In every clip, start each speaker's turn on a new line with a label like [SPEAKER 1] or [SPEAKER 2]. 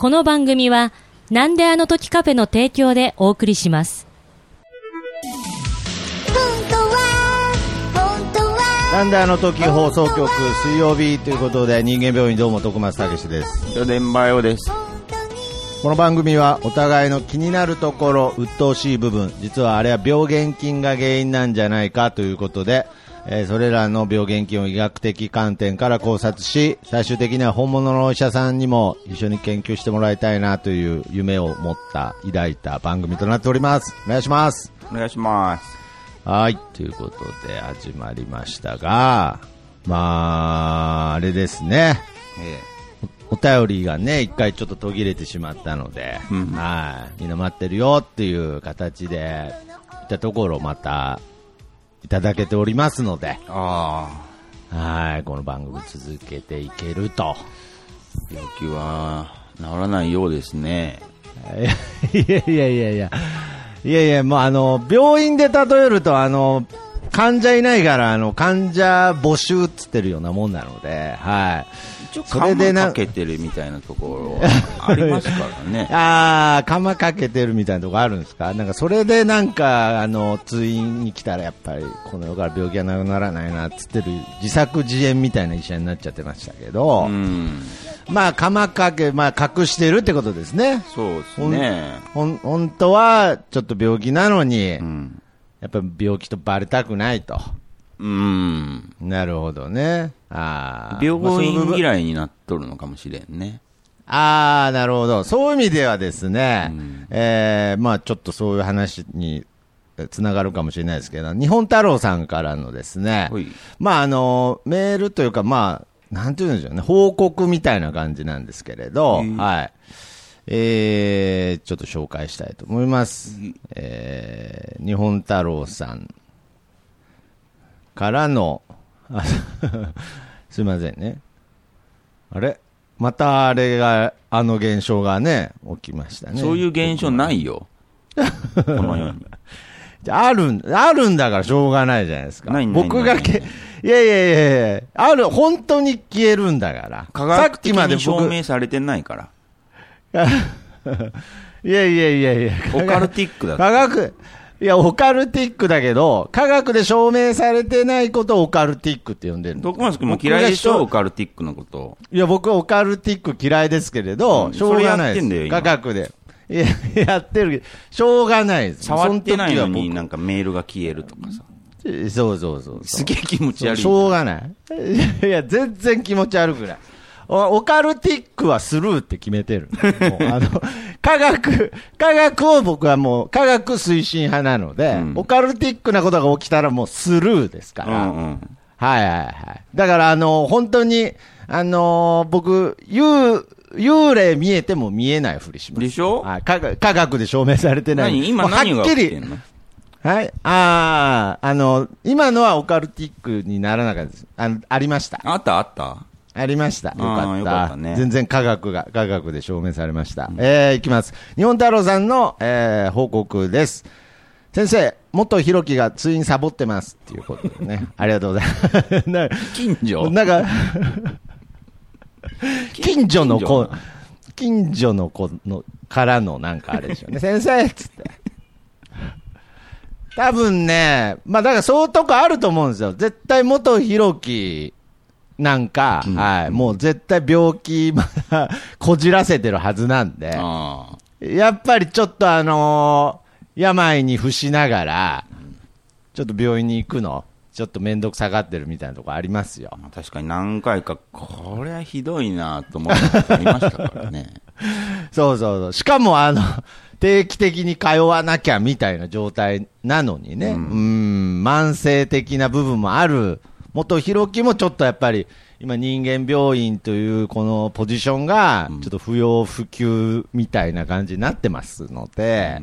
[SPEAKER 1] この番組は、なんであの時カフェの提供でお送りします。
[SPEAKER 2] なんであの時放送局水曜日ということで人間病院どうも徳松たけしです。
[SPEAKER 3] 四電バヨです。
[SPEAKER 2] この番組はお互いの気になるところ、鬱陶しい部分、実はあれは病原菌が原因なんじゃないかということで、えーそれらの病原菌を医学的観点から考察し、最終的には本物のお医者さんにも一緒に研究してもらいたいなという夢を持った、抱いた番組となっております。お願いします。
[SPEAKER 3] お願いします。
[SPEAKER 2] はい、ということで始まりましたが、まあ、あれですね。
[SPEAKER 3] え
[SPEAKER 2] お便りがね、一回ちょっと途切れてしまったので、
[SPEAKER 3] うん
[SPEAKER 2] はい、みんな待ってるよっていう形で、いったところまた、いただけておりますので、
[SPEAKER 3] えあ
[SPEAKER 2] はい、この番組続けていけると。
[SPEAKER 3] あ、病気は治らないようですね。
[SPEAKER 2] いやいやいやいや、いやいや、もうあの、病院で例えると、あの、患者いないから、あの、患者募集っつってるようなもんなので、はい。
[SPEAKER 3] 一応、
[SPEAKER 2] それでな
[SPEAKER 3] かけてるみたいなところありますからね。
[SPEAKER 2] あー、釜かけてるみたいなとこあるんですか？なんかそれでなんか、あの、通院に来たらやっぱりこの世から病気がなくならないなっつってる自作自演みたいな医者になっちゃってましたけど、
[SPEAKER 3] うん。
[SPEAKER 2] まあ釜かけ、まあ隠してるってことですね。
[SPEAKER 3] そうですね。
[SPEAKER 2] ほん、本当はちょっと病気なのに、
[SPEAKER 3] うん。
[SPEAKER 2] やっぱり病気とバレたくないと。
[SPEAKER 3] うん。
[SPEAKER 2] なるほどね。ああその部分
[SPEAKER 3] 院嫌いになっとるのかもしれんね。
[SPEAKER 2] ああ、なるほど。そういう意味ではですね、
[SPEAKER 3] うん
[SPEAKER 2] えーまあちょっとそういう話にえつながるかもしれないですけど、日本太郎さんからのですねまああの、メールというか、まあ、なんていうんでしょうね、報告みたいな感じなんですけれど、
[SPEAKER 3] うん
[SPEAKER 2] はい。えー、ちょっと紹介したいと思います。えー、日本太郎さんからの、あ すいませんね。あれ？またあれが、あの現象がね、起きましたね。
[SPEAKER 3] そういう現象ないよ。この世に。
[SPEAKER 2] じゃああるん、あるんだからしょうがないじゃないですか。
[SPEAKER 3] ない
[SPEAKER 2] 僕がけ、いやいやいやいやある、本当に消えるんだから。
[SPEAKER 3] 科学的に証
[SPEAKER 2] 僕、
[SPEAKER 3] 明されてないから。
[SPEAKER 2] いやいやいやいや。
[SPEAKER 3] オカルティックだ
[SPEAKER 2] 科学、いや、オカルティックだけど、科学で証明されてないことをオカルティックって呼んでるの
[SPEAKER 3] 徳松君も嫌いでしょ？オカルティックのこと。
[SPEAKER 2] いや、僕はオカルティック嫌いですけれど、
[SPEAKER 3] うん
[SPEAKER 2] しょうがないです。科学で。いや、やってるけど、しょうがないです。
[SPEAKER 3] 触ってないのになんかメールが消えるとかさ。
[SPEAKER 2] 僕そうそうそうそう。
[SPEAKER 3] すげえ気持ち悪い。
[SPEAKER 2] しょうがない。いや、全然気持ち悪くない。おオカルティックはスルーって決めてる。あの、科学、科学を僕はもう科学推進派なので、
[SPEAKER 3] うん
[SPEAKER 2] オカルティックなことが起きたらもうスルーですから。
[SPEAKER 3] うんうん。
[SPEAKER 2] はいはいはい。だからあの、本当に、あの僕、幽、幽霊見えても見えないふりします。
[SPEAKER 3] でしょ？
[SPEAKER 2] はい科学科学で証明されてない。
[SPEAKER 3] 何？今何が
[SPEAKER 2] きり
[SPEAKER 3] 起きてんの？
[SPEAKER 2] はい。ああ、あの、今のはオカルティックにならなかったです。あの、ありました。
[SPEAKER 3] あった？あった？
[SPEAKER 2] ありました。よかった。
[SPEAKER 3] ったね
[SPEAKER 2] 全然科学が、科学で証明されました。えー、いきます。日本太郎さんの、えー、報告です。先生、元ひろきが通院サボってます。っていうことでね。ありがとうございます。な
[SPEAKER 3] 近所
[SPEAKER 2] なんか、近所の子、近所の子の、からのなんかあれでしょうね。先生っつって。多分ね、まあだからそういうとこあると思うんですよ。絶対元ひろきなんか、
[SPEAKER 3] うん。
[SPEAKER 2] はい、もう絶対病気まだこじらせてるはずなんで、
[SPEAKER 3] あ
[SPEAKER 2] やっぱりちょっとあのー病に伏しながら、ちょっと病院に行くの、ちょっと面倒くさがってるみたいなとこありますよ。
[SPEAKER 3] あ確かに何回か、これはひどいなと思ったことありましたからね。
[SPEAKER 2] そうそうそう。しかもあの、定期的に通わなきゃみたいな状態なのにね、う
[SPEAKER 3] うん
[SPEAKER 2] ん、慢性的な部分もある、元弘樹もちょっとやっぱり、今人間病院というこのポジションが
[SPEAKER 3] うん、
[SPEAKER 2] ちょっと不要不急みたいな感じになってますので、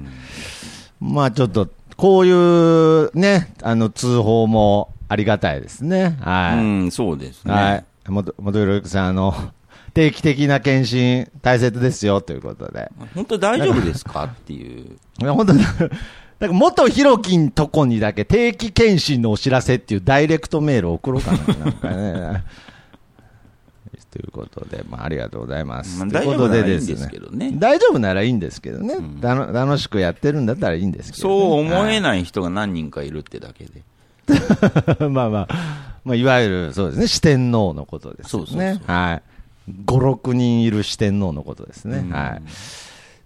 [SPEAKER 2] まあちょっと、こういうね、あの通報もありがたいですね。はい。
[SPEAKER 3] うん、そうですね。
[SPEAKER 2] はい。元、元弘樹さん、あの、定期的な検診大切ですよということで。
[SPEAKER 3] 本当大丈夫ですか？っていう。
[SPEAKER 2] いや、本当に、なんか元ひろきんとこにだけ定期検診のお知らせっていうダイレクトメールを送ろうかな。なんかね。ということで、まあ、ありがとうございます。
[SPEAKER 3] まあ
[SPEAKER 2] ということ
[SPEAKER 3] 大丈夫ならいいんですけどね
[SPEAKER 2] 大丈夫ならいいんですけどね、たの楽しくやってるんだったらいいんですけどね、
[SPEAKER 3] そう思えない人が何人かいるってだけで。
[SPEAKER 2] まあまあ、まあ、いわゆるそうですね、四天王のことですね。
[SPEAKER 3] そうそうそう
[SPEAKER 2] はい。5、6人いる四天王のことですね。
[SPEAKER 3] うん
[SPEAKER 2] はい。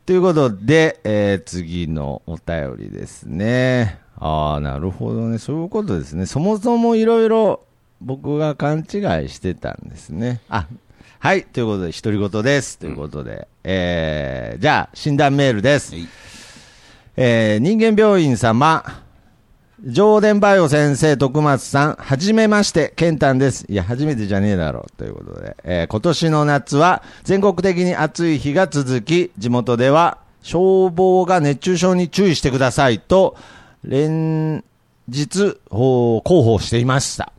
[SPEAKER 2] ということで、えー次のお便りですね。ああ、なるほどね。そういうことですね。そもそもいろいろ僕が勘違いしてたんですね。あ、はい。ということで、独り言です。ということで、えーじゃあ、診断メールです。
[SPEAKER 3] はい
[SPEAKER 2] えー人間病院様、上田バイオ先生、徳松さん、はじめまして、ケンタンです。いや、初めてじゃねえだろう。ということで、えー今年の夏は全国的に暑い日が続き、地元では消防が熱中症に注意してくださいと、連日、広報していました。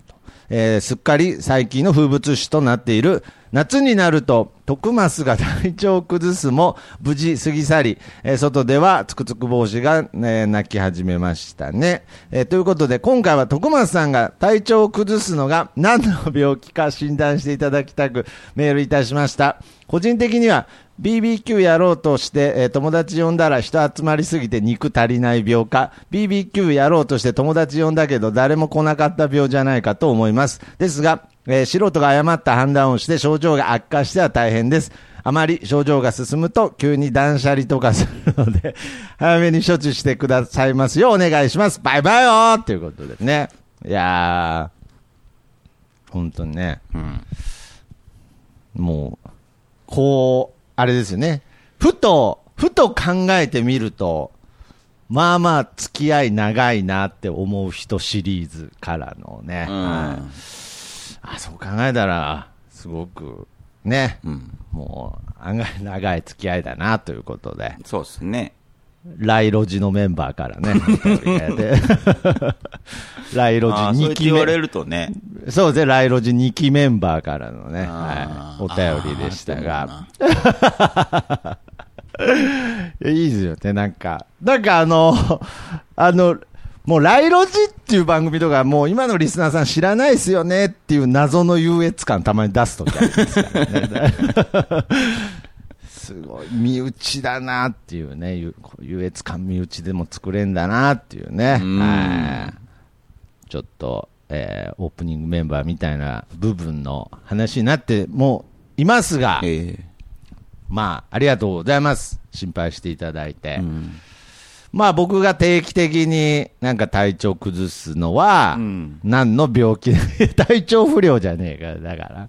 [SPEAKER 2] えーすっかり最近の風物詩となっている夏になると徳マが体調を崩すも無事過ぎ去り、えー外ではつくつく帽子が、ね、泣き始めましたね、えーということで今回は徳松さんが体調を崩すのが何の病気か診断していただきたくメールいたしました個人的には BBQ やろうとして、えー友達呼んだら人集まりすぎて肉足りない病か、BBQ やろうとして友達呼んだけど誰も来なかった病じゃないかと思います。ですが、えー素人が誤った判断をして症状が悪化しては大変です。あまり症状が進むと急に断捨離とかするので、早めに処置してくださいますようお願いします。バイバイよーということでね。いやー、本当にね。
[SPEAKER 3] うん。
[SPEAKER 2] もう、こう、あれですよね。ふと、ふと考えてみると、まあまあ付き合い長いなって思う人シリーズからのね。
[SPEAKER 3] うん
[SPEAKER 2] はいあ、そう考えたら、すごく、ね、
[SPEAKER 3] うん。
[SPEAKER 2] もう、案外長い付き合いだなということで、
[SPEAKER 3] そうですね。
[SPEAKER 2] ライロジのメンバーからね、ライロジ2
[SPEAKER 3] あーそうやって
[SPEAKER 2] 期
[SPEAKER 3] 言われ
[SPEAKER 2] 目。
[SPEAKER 3] るとね。
[SPEAKER 2] そうですね、ライロジ2期メンバーからのね、はい、お便りでしたが。いいですよね、なんか。なんかあの、あの、もうライロジっていう番組とか、もう今のリスナーさん知らないですよねっていう謎の優越感たまに出すときありますからね。すごい、身内だなっていうね、ゆ優越感身内でも作れんだなっていうね。ちょっと、えーオープニングメンバーみたいな部分の話になってもいますが、
[SPEAKER 3] え
[SPEAKER 2] まあ、ありがとうございます。心配していただいて。
[SPEAKER 3] えうん。
[SPEAKER 2] まあ僕が定期的になんか体調崩すのは、
[SPEAKER 3] うん
[SPEAKER 2] 何の病気、体調不良じゃねえか、だから。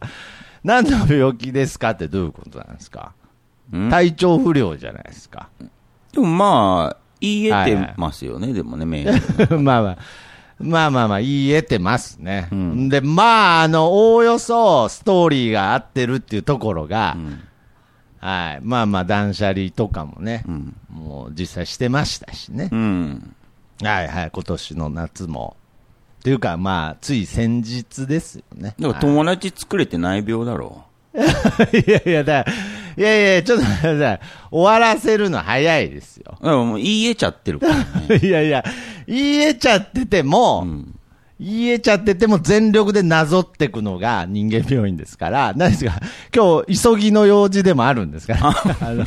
[SPEAKER 2] 何の病気ですかってどういうことなんですか？
[SPEAKER 3] うん？
[SPEAKER 2] 体調不良じゃないですか。
[SPEAKER 3] でもまあ、言い得てますよね、でもね。
[SPEAKER 2] まあまあ。まあまあまあ、言い得てますね。
[SPEAKER 3] うん
[SPEAKER 2] で、まあ、あの、おおよそストーリーが合ってるっていうところが、
[SPEAKER 3] うん
[SPEAKER 2] はい。まあまあ、断捨離とかもね、
[SPEAKER 3] うん。
[SPEAKER 2] もう実際してましたしね。
[SPEAKER 3] うん。
[SPEAKER 2] はいはい、今年の夏も。というか、まあ、つい先日ですよね。
[SPEAKER 3] だから友達作れてない病だろ
[SPEAKER 2] はい いやいや、だいやいや、ちょっと待ってください。終わらせるの早いですよ。
[SPEAKER 3] う。だからもう言い得ちゃってるからね。
[SPEAKER 2] いやいや、言えちゃってても、
[SPEAKER 3] うん。
[SPEAKER 2] 言えちゃってても全力でなぞってくのが人間病院ですから、何ですか、今日、急ぎの用事でもあるんですから、あの、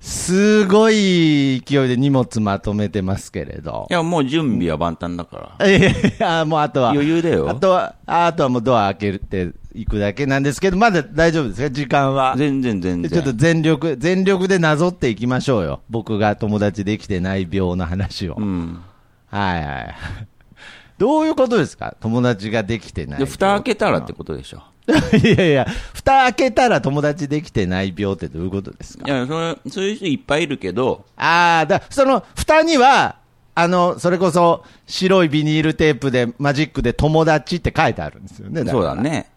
[SPEAKER 2] すごい勢いで荷物まとめてますけれど
[SPEAKER 3] い。や、もう準備は万端だから。
[SPEAKER 2] いやいや、もうあとは。
[SPEAKER 3] 余裕だよ
[SPEAKER 2] あとは、あとはもうドア開けていくだけなんですけど、まだ大丈夫ですか？時間は。
[SPEAKER 3] 全然全然。
[SPEAKER 2] ちょっと全力、全力でなぞっていきましょうよ。僕が友達できてない病の話を。
[SPEAKER 3] うん。
[SPEAKER 2] はいはい。どういうことですか？友達ができてない。
[SPEAKER 3] 蓋開けたらってことでしょ。
[SPEAKER 2] いやいや、蓋開けたら友達できてない病ってどういうことですか？
[SPEAKER 3] いや、それ、そういう人いっぱいいるけど、
[SPEAKER 2] ああ、だ、その、蓋には、あの、それこそ、白いビニールテープで、マジックで友達って書いてあるんですよね。
[SPEAKER 3] そうだ。ね。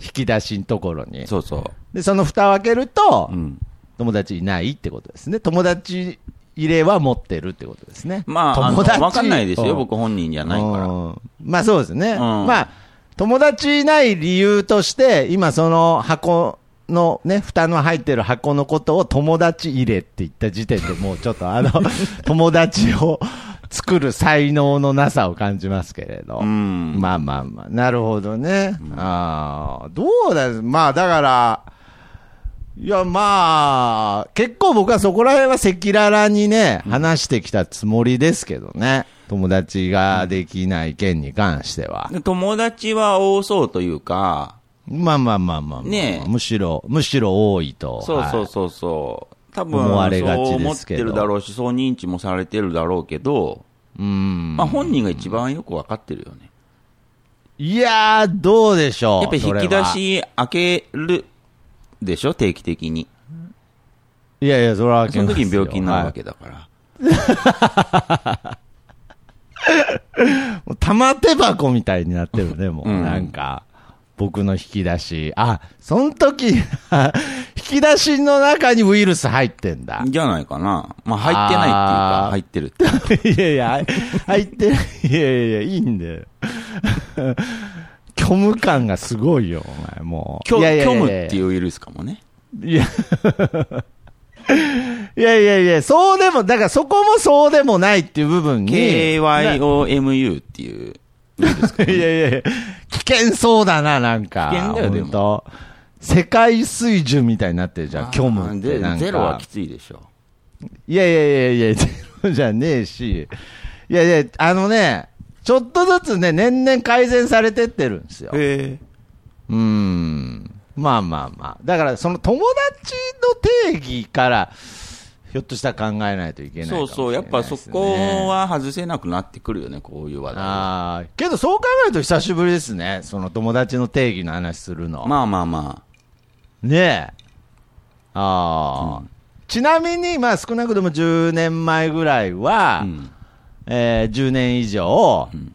[SPEAKER 2] 引き出しのところに。
[SPEAKER 3] そうそ
[SPEAKER 2] で、その蓋を開けると、
[SPEAKER 3] う。うん。
[SPEAKER 2] 友達いないってことですね。友達入れは持ってるってことですね。
[SPEAKER 3] まあ、
[SPEAKER 2] 友達
[SPEAKER 3] わかんないですよ、
[SPEAKER 2] うん
[SPEAKER 3] 僕本人じゃないから。
[SPEAKER 2] うんまあそうですね。
[SPEAKER 3] ん
[SPEAKER 2] まあ、友達いない理由として、今その箱のね、蓋の入ってる箱のことを友達入れって言った時点でもうちょっとあの、友達を作る才能のなさを感じますけれど。
[SPEAKER 3] うん。
[SPEAKER 2] まあまあまあ、なるほどね。ああ、どうだ、まあだから、いやまあ、結構僕はそこら辺は赤裸々にね、話してきたつもりですけどね。友達ができない件に関しては。
[SPEAKER 3] で友達は多そうというか、
[SPEAKER 2] まあまあまあまあまあ、
[SPEAKER 3] ねえ
[SPEAKER 2] むしろ、むしろ多いと。
[SPEAKER 3] そうそう
[SPEAKER 2] はい
[SPEAKER 3] そうそう。多分、
[SPEAKER 2] 思われがち
[SPEAKER 3] そう思っ
[SPEAKER 2] ですけど
[SPEAKER 3] てるだろうし、そう認知もされてるだろうけど、
[SPEAKER 2] うん。
[SPEAKER 3] まあ本人が一番よくわかってるよね。
[SPEAKER 2] いやー、どうでしょう。
[SPEAKER 3] やっぱり引き出し開けるでしょ、定期的に。
[SPEAKER 2] いやいや、それは
[SPEAKER 3] その時に病気になるわけだから。
[SPEAKER 2] もう玉手箱みたいになってるね、もう。
[SPEAKER 3] うん
[SPEAKER 2] なんか、僕の引き出し。あ、その時、引き出しの中にウイルス入ってんだ。
[SPEAKER 3] じゃないかな。まあ入ってないっていうか、入ってるって。
[SPEAKER 2] いやいや、入ってない。いやいやいや、いいんだよ。虚無感がすごいよ、お前、もう。
[SPEAKER 3] 虚無っていうウイルスかもね。
[SPEAKER 2] いや。いやいやいや、そうでも、だからそこもそうでもないっていう部分に。
[SPEAKER 3] KYOMU っていうウイルスかも
[SPEAKER 2] いやいやいや、危険そうだな、なんか。
[SPEAKER 3] 危険だよで
[SPEAKER 2] 世界水準みたいになってるじゃん、虚無って
[SPEAKER 3] で
[SPEAKER 2] なんか。
[SPEAKER 3] ゼロはきついでしょ。
[SPEAKER 2] いやいやいやいや、ゼロじゃねえし。いやいや、あのね、ちょっとずつね、年々改善されてってるんですよ。
[SPEAKER 3] へ
[SPEAKER 2] うーん。まあまあまあ。だから、その友達の定義から、ひょっとしたら考えないといけないね。
[SPEAKER 3] そうそう、やっぱそこは外せなくなってくるよね、こういう話題は。
[SPEAKER 2] ああ、けどそう考えると久しぶりですね。その友達の定義の話するの。
[SPEAKER 3] まあまあま
[SPEAKER 2] ねえ。ああ、ちなみに、まあ少なくとも10年前ぐらいは、
[SPEAKER 3] あ。うん。
[SPEAKER 2] えー10年以上、
[SPEAKER 3] ん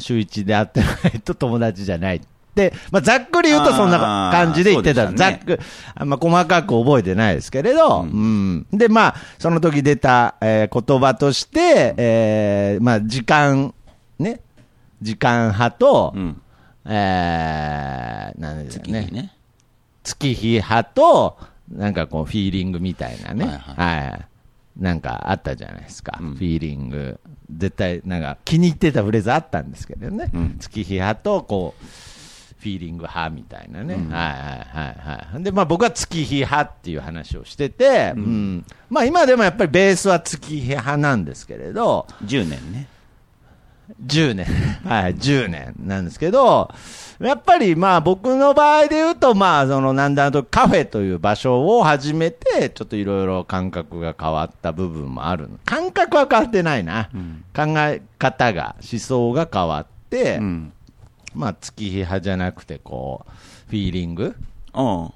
[SPEAKER 2] 週一で会ってないと友達じゃない。で、まあ、ざっくり言うとそんな感じで言ってた。
[SPEAKER 3] たね
[SPEAKER 2] ざっくあんま細かく覚えてないですけれど、
[SPEAKER 3] う
[SPEAKER 2] うんん。で、まあ、その時出た、えー言葉として、えーまあ、時間、ね、時間派と、
[SPEAKER 3] うん。
[SPEAKER 2] えー、なんですかね。
[SPEAKER 3] 月にね。
[SPEAKER 2] 月日派と、なんかこう、フィーリングみたいなね。
[SPEAKER 3] はい
[SPEAKER 2] はい。なんかあったじゃないですか。
[SPEAKER 3] うん
[SPEAKER 2] フィーリング。絶対、なんか気に入ってたフレーズあったんですけどね。
[SPEAKER 3] うん
[SPEAKER 2] 月日派と、こう、フィーリング派みたいなね。
[SPEAKER 3] うん
[SPEAKER 2] はいはいはいはい。で、まあ僕は月日派っていう話をしてて、うん。まあ今でもやっぱりベースは月日派なんですけれど、
[SPEAKER 3] 10年ね。
[SPEAKER 2] 10年。はい、10年なんですけど、やっぱりまあ僕の場合で言うと、まあそのなんだとカフェという場所を始めて、ちょっといろいろ感覚が変わった部分もある。感覚は変わってないな。
[SPEAKER 3] うん。
[SPEAKER 2] 考え方が、思想が変わって、
[SPEAKER 3] うん。
[SPEAKER 2] まあ月日派じゃなくてこう、フィーリング
[SPEAKER 3] うん。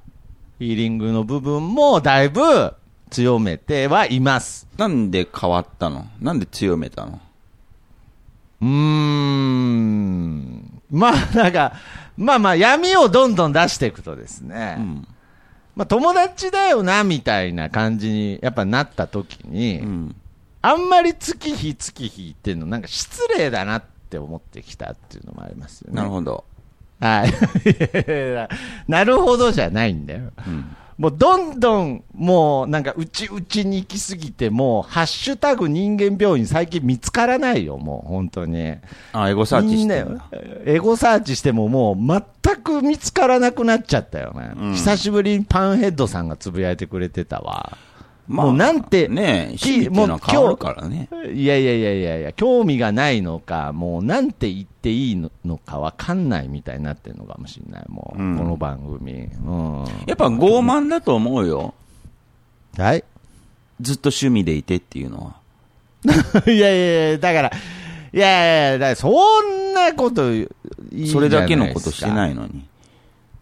[SPEAKER 2] フィーリングの部分もだいぶ強めてはいます。
[SPEAKER 3] なんで変わったの？なんで強めたの？
[SPEAKER 2] うーん。まあ、なんか、まあまあ、闇をどんどん出していくとですね、
[SPEAKER 3] うん。
[SPEAKER 2] まあ友達だよな、みたいな感じに、やっぱなった時に、
[SPEAKER 3] うん。
[SPEAKER 2] あんまり月日月日言ってんの、なんか失礼だなって思ってきたっていうのもありますよね。
[SPEAKER 3] なるほど。
[SPEAKER 2] はい。なるほどじゃないんだよ。
[SPEAKER 3] うん。
[SPEAKER 2] もうどんどん、もうなんか内々に行き過ぎて、もうハッシュタグ人間病院最近見つからないよ、もう本当に。
[SPEAKER 3] あ、エゴサーチして
[SPEAKER 2] エゴサーチしてももう全く見つからなくなっちゃったよね。
[SPEAKER 3] うん
[SPEAKER 2] 久しぶりにパンヘッドさんがつぶやいてくれてたわ。
[SPEAKER 3] まあ
[SPEAKER 2] もうなんて、
[SPEAKER 3] ねえ、
[SPEAKER 2] き
[SPEAKER 3] 趣味っていうのは変わるからね。
[SPEAKER 2] いやいやいやいやいや、興味がないのか、もうなんて言っていいのかわかんないみたいになってるのかもしれない、もう、
[SPEAKER 3] うん
[SPEAKER 2] この番組。うん。
[SPEAKER 3] やっぱ傲慢だと思うよ。
[SPEAKER 2] はい
[SPEAKER 3] ずっと趣味でいてっていうのは。
[SPEAKER 2] いやいやいや、だから、いやいやいや、だからそんなこといいじゃ
[SPEAKER 3] それだけのことしてないのに。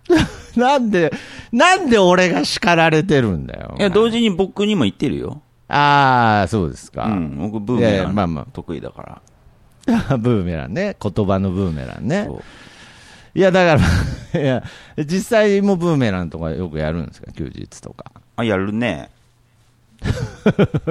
[SPEAKER 2] なんで、なんで俺が叱られてるんだよ。
[SPEAKER 3] いや、同時に僕にも言ってるよ。
[SPEAKER 2] ああ、そうですか。
[SPEAKER 3] うん。僕、ブーメラ
[SPEAKER 2] やまあまあ
[SPEAKER 3] ン得意だから。
[SPEAKER 2] ブーメランね。言葉のブーメランねいや、だから、いや、実際もブーメランとかよくやるんですか？休日とか。
[SPEAKER 3] あ、やるね。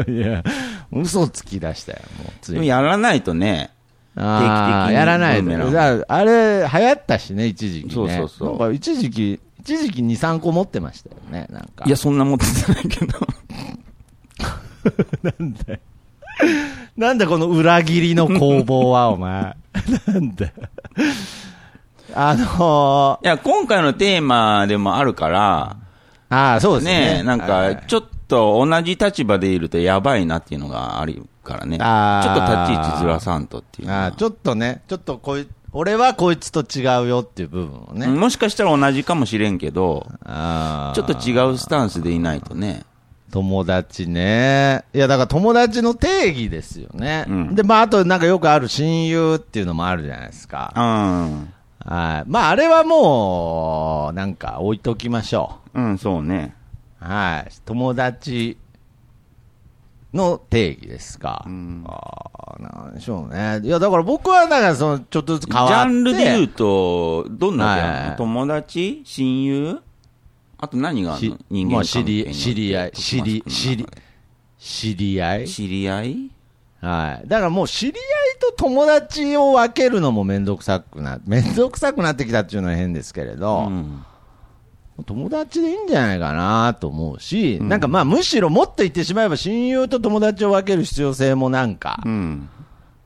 [SPEAKER 2] いや、嘘つき出したよ、もう。つい
[SPEAKER 3] でもやらないとね、
[SPEAKER 2] あやらないと。
[SPEAKER 3] ブーメラン
[SPEAKER 2] だからあれ、流行ったしね、一時期ね。
[SPEAKER 3] そうそうそう
[SPEAKER 2] なんか一時期、一時期2、3個持ってましたよね、なんか。
[SPEAKER 3] いや、そんな持ってないけど。
[SPEAKER 2] なんなんだこの裏切りの攻防は、お前。なんだよあの
[SPEAKER 3] いや、今回のテーマでもあるから、
[SPEAKER 2] ー、ああ、そうですね。
[SPEAKER 3] ねなんか、ちょっと同じ立場でいるとやばいなっていうのがあるからね。ちょっと立ち位置ずらさんとっていう
[SPEAKER 2] ああ、ちょっとね、ちょっとこい、俺はこいつと違うよっていう部分をね。
[SPEAKER 3] もしかしたら同じかもしれんけど、ちょっと違うスタンスでいないとね。
[SPEAKER 2] 友達ね。いや、だから友達の定義ですよね。
[SPEAKER 3] うん
[SPEAKER 2] で、まあ、あとなんかよくある親友っていうのもあるじゃないですか。
[SPEAKER 3] うん。
[SPEAKER 2] はい。まあ、あれはもう、なんか置いときましょ
[SPEAKER 3] うん、そうね。
[SPEAKER 2] う。はい。友達の定義ですか。
[SPEAKER 3] うん
[SPEAKER 2] ああ、なんでしょうね。いや、だから僕は、なんかその、ちょっとずつ
[SPEAKER 3] ジ
[SPEAKER 2] 変わって。
[SPEAKER 3] ャンルで言うと、どんな
[SPEAKER 2] はい
[SPEAKER 3] 友達親友？あと何があるの？
[SPEAKER 2] し
[SPEAKER 3] 人間
[SPEAKER 2] まあ知り、知り合い、知り、知り、知り合い？
[SPEAKER 3] 知り合い？
[SPEAKER 2] はい。だからもう知り合いと友達を分けるのもめんどくさくな、めんどくさくなってきたっていうのは変ですけれど、
[SPEAKER 3] うん。
[SPEAKER 2] 友達でいいんじゃないかなと思うし、
[SPEAKER 3] うん
[SPEAKER 2] なんかまあむしろもっと言ってしまえば親友と友達を分ける必要性もなんか、
[SPEAKER 3] うん。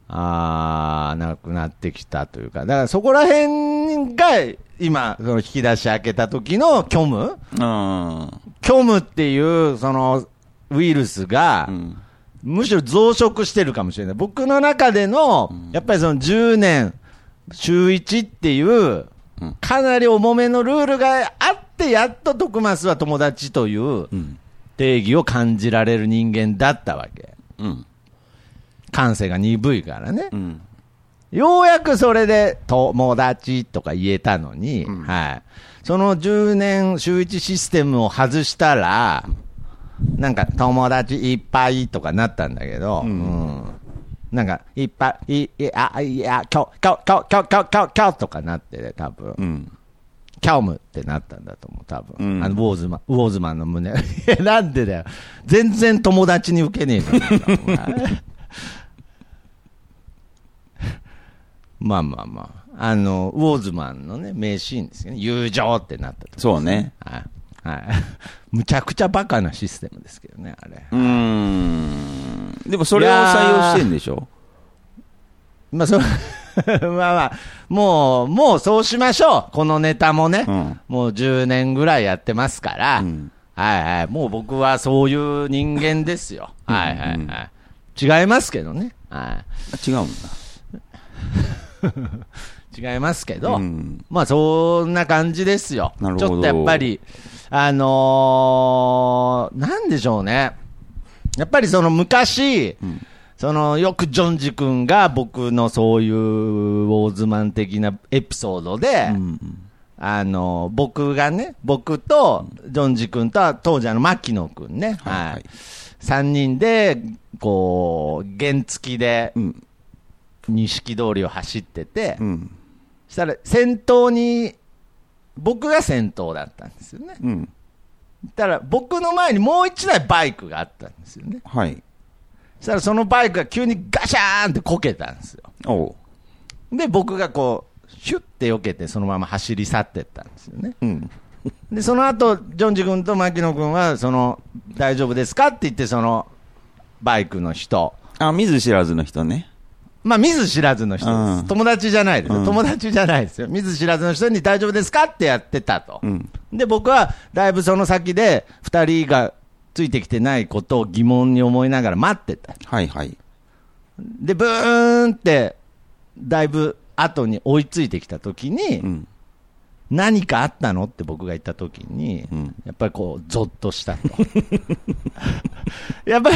[SPEAKER 2] あー、なくなってきたというか、だからそこら辺が今、その引き出し開けた時の虚無？
[SPEAKER 3] うん。
[SPEAKER 2] 虚無っていうそのウイルスが、
[SPEAKER 3] うん。
[SPEAKER 2] むしろ増殖してるかもしれない。僕の中での、やっぱりその10年、週1っていう
[SPEAKER 3] うん、
[SPEAKER 2] かなり重めのルールがあって、やっと徳増は友達という。定義を感じられる人間だったわけ。
[SPEAKER 3] うん。
[SPEAKER 2] 感性が鈍いからね
[SPEAKER 3] う。ん。
[SPEAKER 2] ようやくそれで友達とか言えたのに、
[SPEAKER 3] うん
[SPEAKER 2] はい。その10年週1システムを外したら、なんか友達いっぱいとかなったんだけど、
[SPEAKER 3] うん
[SPEAKER 2] なんかいっぱい、い、いあ、いや、きょ、きょ、きょ、きょ、きょ、きょ、きょとかなってね、多分。
[SPEAKER 3] うん。
[SPEAKER 2] キャオムってなったんだと思う、多分。
[SPEAKER 3] うん
[SPEAKER 2] あの、ウォーズマン、ウォーズマンの胸。なんでだよ。全然友達に受けねえから。まあまあまあ。あの、ウォーズマンのね、名シーンですよね。友情ってなったと。
[SPEAKER 3] そうね。
[SPEAKER 2] はい。はい。むちゃくちゃバカなシステムですけどね、あれ。
[SPEAKER 3] うーん。でもそれを採用してんでしょ？
[SPEAKER 2] まあ、そ まあまあ、もう、もうそうしましょう。このネタもね。
[SPEAKER 3] うん
[SPEAKER 2] もう10年ぐらいやってますから。
[SPEAKER 3] うん
[SPEAKER 2] はいはい。もう僕はそういう人間ですよ。はいはい
[SPEAKER 3] うん
[SPEAKER 2] はい。違いますけどね。は
[SPEAKER 3] 違うんだ。
[SPEAKER 2] い。違いますけど。
[SPEAKER 3] うん
[SPEAKER 2] まあそんな感じですよ。ちょっとやっぱり、あのー、なんでしょうね。やっぱりその昔、
[SPEAKER 3] ん
[SPEAKER 2] そのよくジョンジ君が僕のそういうウォーズマン的なエピソードで、
[SPEAKER 3] うん。
[SPEAKER 2] あの、僕がね、僕と、ジョンジ君と、当時あの、牧野君ね、
[SPEAKER 3] はい
[SPEAKER 2] は
[SPEAKER 3] はいい。
[SPEAKER 2] 三人で、こう、原付きで
[SPEAKER 3] う、ん。
[SPEAKER 2] 錦通りを走ってて、
[SPEAKER 3] うん。
[SPEAKER 2] したら、先頭に、僕が先頭だったんですよね。
[SPEAKER 3] うん。
[SPEAKER 2] したら、僕の前にもう一台バイクがあったんですよね。
[SPEAKER 3] はい。
[SPEAKER 2] したら、そのバイクが急にガシャーンってこけたんですよ。で、僕がこう、ヒュッて避けて、そのまま走り去ってったんですよね。
[SPEAKER 3] うん。
[SPEAKER 2] で、その後、ジョンジ君と牧野君は、その、大丈夫ですか？って言って、その、バイクの人。
[SPEAKER 3] あ、見ず知らずの人ね。
[SPEAKER 2] まあ、見ず知らずの人です。
[SPEAKER 3] うん
[SPEAKER 2] 友達じゃないですよ、
[SPEAKER 3] うん
[SPEAKER 2] 友達じゃないですよ。見ず知らずの人に大丈夫ですか？ってやってたと。
[SPEAKER 3] うん。
[SPEAKER 2] で、僕は、だいぶその先で、二人がついてきてないことを疑問に思いながら待ってた。
[SPEAKER 3] はいはい。
[SPEAKER 2] で、ブーンって、だいぶ後に追いついてきた時に、
[SPEAKER 3] うん。
[SPEAKER 2] 何かあったの？って僕が言った時に、
[SPEAKER 3] うん
[SPEAKER 2] やっぱりこう、ゾッとしたと。やっぱり、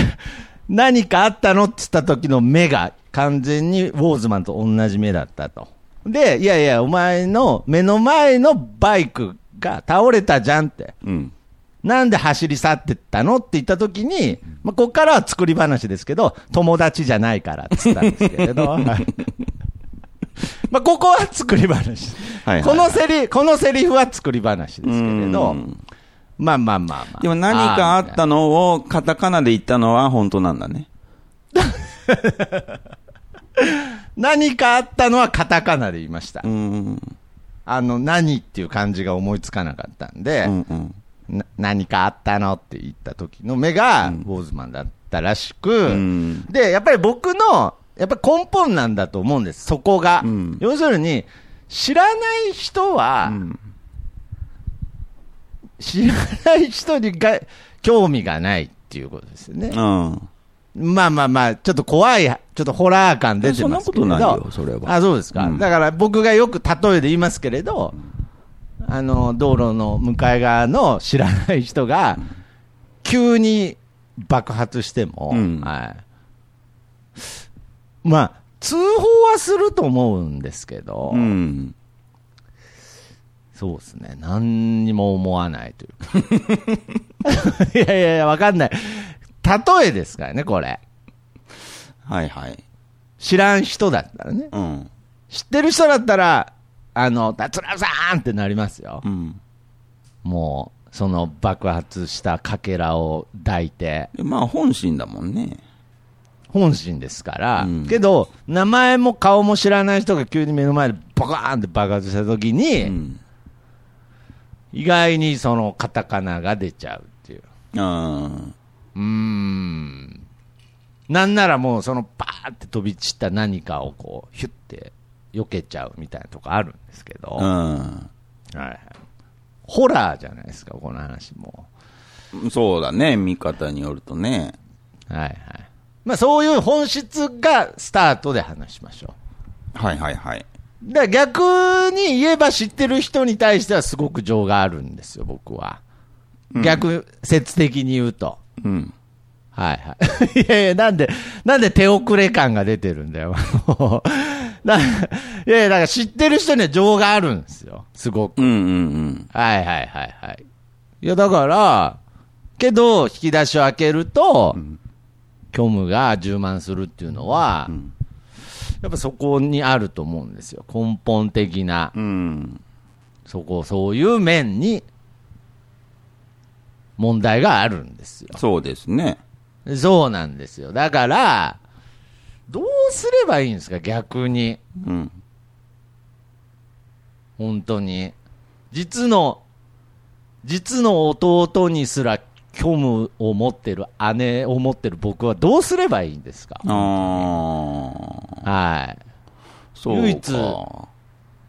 [SPEAKER 2] 何かあったのって言った時の目が完全にウォーズマンと同じ目だったと。で、いやいや、お前の目の前のバイクが倒れたじゃんって。
[SPEAKER 3] うん。
[SPEAKER 2] なんで走り去ってったのって言った時に、まあ、ここからは作り話ですけど、友達じゃないからって言ったんですけれど。はい まあ、ここは作り話。
[SPEAKER 3] はいはい
[SPEAKER 2] このセリ、このセリフは作り話ですけれど
[SPEAKER 3] う、ん
[SPEAKER 2] まあまあまあまあ。
[SPEAKER 3] でも何かあったのをカタカナで言ったのは本当なんだね。
[SPEAKER 2] 何かあったのはカタカナで言いました。
[SPEAKER 3] うん。
[SPEAKER 2] あの、何っていう漢字が思いつかなかったんで、
[SPEAKER 3] うんうん。
[SPEAKER 2] な何かあったのって言った時の目が、
[SPEAKER 3] うん
[SPEAKER 2] ウォーズマンだっったらしく、
[SPEAKER 3] うん
[SPEAKER 2] で、やっぱり僕の、やっぱ根本なんだと思うんです、そこが。
[SPEAKER 3] うん
[SPEAKER 2] 要するに、知らない人は、
[SPEAKER 3] うん
[SPEAKER 2] 知らない人にが興味がないっていうことですよね。
[SPEAKER 3] うん。
[SPEAKER 2] まあまあまあ、ちょっと怖い、ちょっとホラー感出てますけれど。
[SPEAKER 3] そんなことないよそれは
[SPEAKER 2] あ、そうですか。
[SPEAKER 3] うん
[SPEAKER 2] だから僕がよく例えで言いますけれど、あの、道路の向かい側の知らない人が、急に爆発しても、
[SPEAKER 3] うん
[SPEAKER 2] はい。まあ、通報はすると思うんですけど、
[SPEAKER 3] うん。
[SPEAKER 2] そうですね。何にも思わないというか。いやいやいや、わかんない。例えですからね、これ。
[SPEAKER 3] はいはい。
[SPEAKER 2] 知らん人だったらね。
[SPEAKER 3] うん。
[SPEAKER 2] 知ってる人だったら、あの、達郎さんってなりますよ
[SPEAKER 3] う。ん。
[SPEAKER 2] もう、その爆発したかけらを抱いて、
[SPEAKER 3] でまあ、本心だもんね。
[SPEAKER 2] 本心ですから、
[SPEAKER 3] うん
[SPEAKER 2] けど、名前も顔も知らない人が急に目の前でバカーンって爆発した時に、
[SPEAKER 3] うん。
[SPEAKER 2] 意外にそのカタカナが出ちゃうっていう。
[SPEAKER 3] あ
[SPEAKER 2] うーん。なんならもうそのパーって飛び散った何かをこう、ヒュッて避けちゃうみたいなとこあるんですけど、
[SPEAKER 3] あ。
[SPEAKER 2] はいはい、ホラーじゃないですか、この話も。
[SPEAKER 3] うん。そうだね。見方によるとね。
[SPEAKER 2] はいはい。まあそういう本質がスタートで話しましょ
[SPEAKER 3] はいはいはい。
[SPEAKER 2] う。だ逆に言えば知ってる人に対してはすごく情があるんですよ、僕は。逆説的に言うと。
[SPEAKER 3] うん。
[SPEAKER 2] はいはい。いやいや、なんで、なんで手遅れ感が出てるんだよ。いやいや、だから知ってる人には情があるんですよ。すごく。
[SPEAKER 3] うんうんうん。
[SPEAKER 2] はいはいはいはい。いや、だから、けど、引き出しを開けると、虚無が充満するっていうのは、
[SPEAKER 3] ん
[SPEAKER 2] やっぱそこにあると思うんですよ。根本的な、
[SPEAKER 3] うん。
[SPEAKER 2] そこ、そういう面に、問題があるんですよ。
[SPEAKER 3] そうですね。
[SPEAKER 2] そうなんですよ。だから、どうすればいいんですか、逆に。
[SPEAKER 3] うん。
[SPEAKER 2] 本当に。実の、実の弟にすら虚無を持ってる姉を持ってる僕はどうすればいいんですか？
[SPEAKER 3] ああ。
[SPEAKER 2] はい。唯一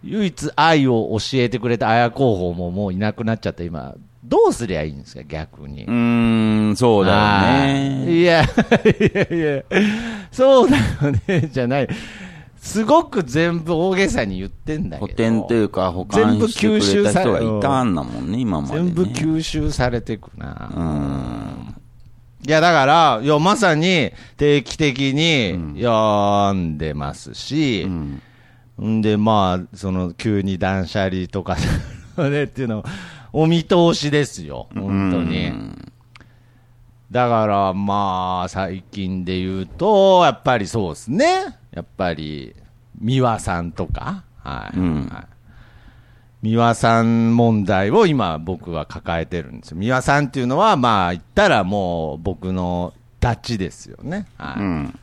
[SPEAKER 2] 唯一愛を教えてくれた綾候補ももういなくなっちゃった今、どうすりゃいいんですか、逆に。
[SPEAKER 3] うーん、そうだよ
[SPEAKER 2] はい
[SPEAKER 3] ね。
[SPEAKER 2] いや、いやいや、そうだよね、じゃない。すごく全部大げさに言ってんだけど。
[SPEAKER 3] 補填というか、保管してくれた人がいたんだもんね、今まで、ね。
[SPEAKER 2] 全部吸収されてくな。
[SPEAKER 3] うん。
[SPEAKER 2] いや、だから、いや、まさに定期的に読んでますし、ん、で、まあ、その、急に断捨離とかねっていうの、お見通しですよ、本当に。だから、まあ、最近で言うと、やっぱりそうですね。やっぱり、美輪さんとか、はい。
[SPEAKER 3] うん
[SPEAKER 2] はい美輪さん問題を今僕は抱えてるんですよ。美輪さんっていうのは、まあ言ったらもう僕のダチですよね。はい。
[SPEAKER 3] うん。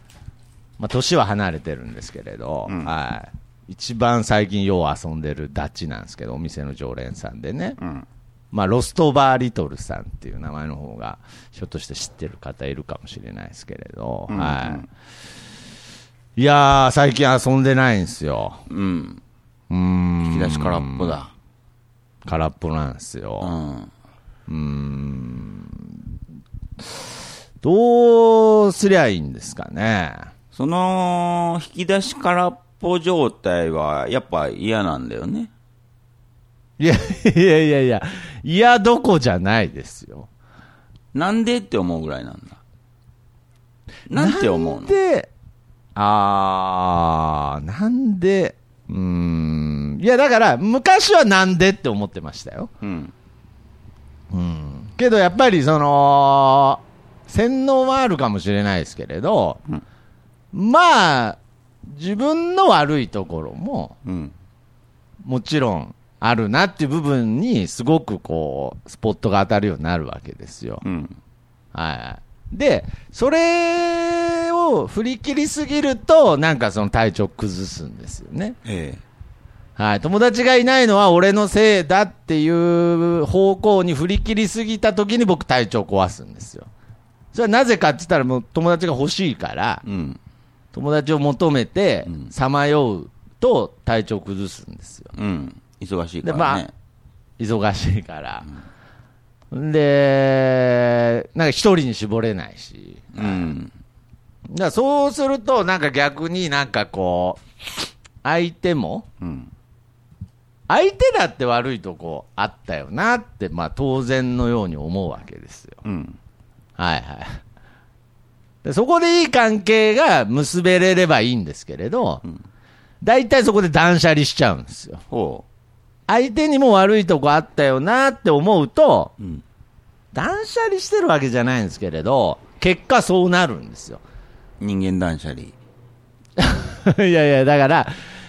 [SPEAKER 2] まあ年は離れてるんですけれど、
[SPEAKER 3] うん
[SPEAKER 2] はい。一番最近よう遊んでるダチなんですけど、お店の常連さんでね。
[SPEAKER 3] うん。
[SPEAKER 2] まあロストバーリトルさんっていう名前の方が、ひょっとして知ってる方いるかもしれないですけれど、
[SPEAKER 3] うん
[SPEAKER 2] はい。いやー、最近遊んでないんですよ。
[SPEAKER 3] うん。
[SPEAKER 2] うーん。
[SPEAKER 3] 引き出し空っぽだ。
[SPEAKER 2] 空っぽなんです
[SPEAKER 3] う
[SPEAKER 2] よ。
[SPEAKER 3] ん。
[SPEAKER 2] どうすりゃいいんですかね？
[SPEAKER 3] その、引き出し空っぽ状態は、やっぱ嫌なんだよね。
[SPEAKER 2] いやいやいやいや、いやどこじゃないですよ。
[SPEAKER 3] なんでって思うぐらいなんだ。なんて思うの？
[SPEAKER 2] で、あー、なんで、うーん。いやだから、昔はなんでって思ってましたよ。
[SPEAKER 3] うん。
[SPEAKER 2] うん。けどやっぱりその、洗脳はあるかもしれないですけれど、
[SPEAKER 3] うん
[SPEAKER 2] まあ、自分の悪いところも、
[SPEAKER 3] うん。
[SPEAKER 2] もちろんあるなっていう部分にすごくこう、スポットが当たるようになるわけですよ。
[SPEAKER 3] うん。
[SPEAKER 2] はい。で、それを振り切りすぎると、なんかその体調崩すんですよね。
[SPEAKER 3] え
[SPEAKER 2] はい。友達がいないのは俺のせいだっていう方向に振り切りすぎた時に僕体調壊すんですよ。それはなぜかって言ったら、もう友達が欲しいから、
[SPEAKER 3] うん。
[SPEAKER 2] 友達を求めて
[SPEAKER 3] うん
[SPEAKER 2] さまようと体調崩すんですよ。
[SPEAKER 3] うん。忙しいか
[SPEAKER 2] で、ま
[SPEAKER 3] らね
[SPEAKER 2] あ。、忙しいから。で、なんか一人に絞れないし。
[SPEAKER 3] うん。
[SPEAKER 2] だそうすると、なんか逆になんかこう、相手も、
[SPEAKER 3] うん。
[SPEAKER 2] 相手だって悪いとこあったよなって、まあ当然のように思うわけですよ。
[SPEAKER 3] うん。
[SPEAKER 2] はいはい。でそこでいい関係が結べれればいいんですけれど、大体そこで断捨離しちゃうんですよ。
[SPEAKER 3] ほ
[SPEAKER 2] 相手にも悪いとこあったよなって思うと、
[SPEAKER 3] う。うん。
[SPEAKER 2] 断捨離してるわけじゃないんですけれど、結果そうなるんですよ。
[SPEAKER 3] 人間断捨離。
[SPEAKER 2] いやいや、だから、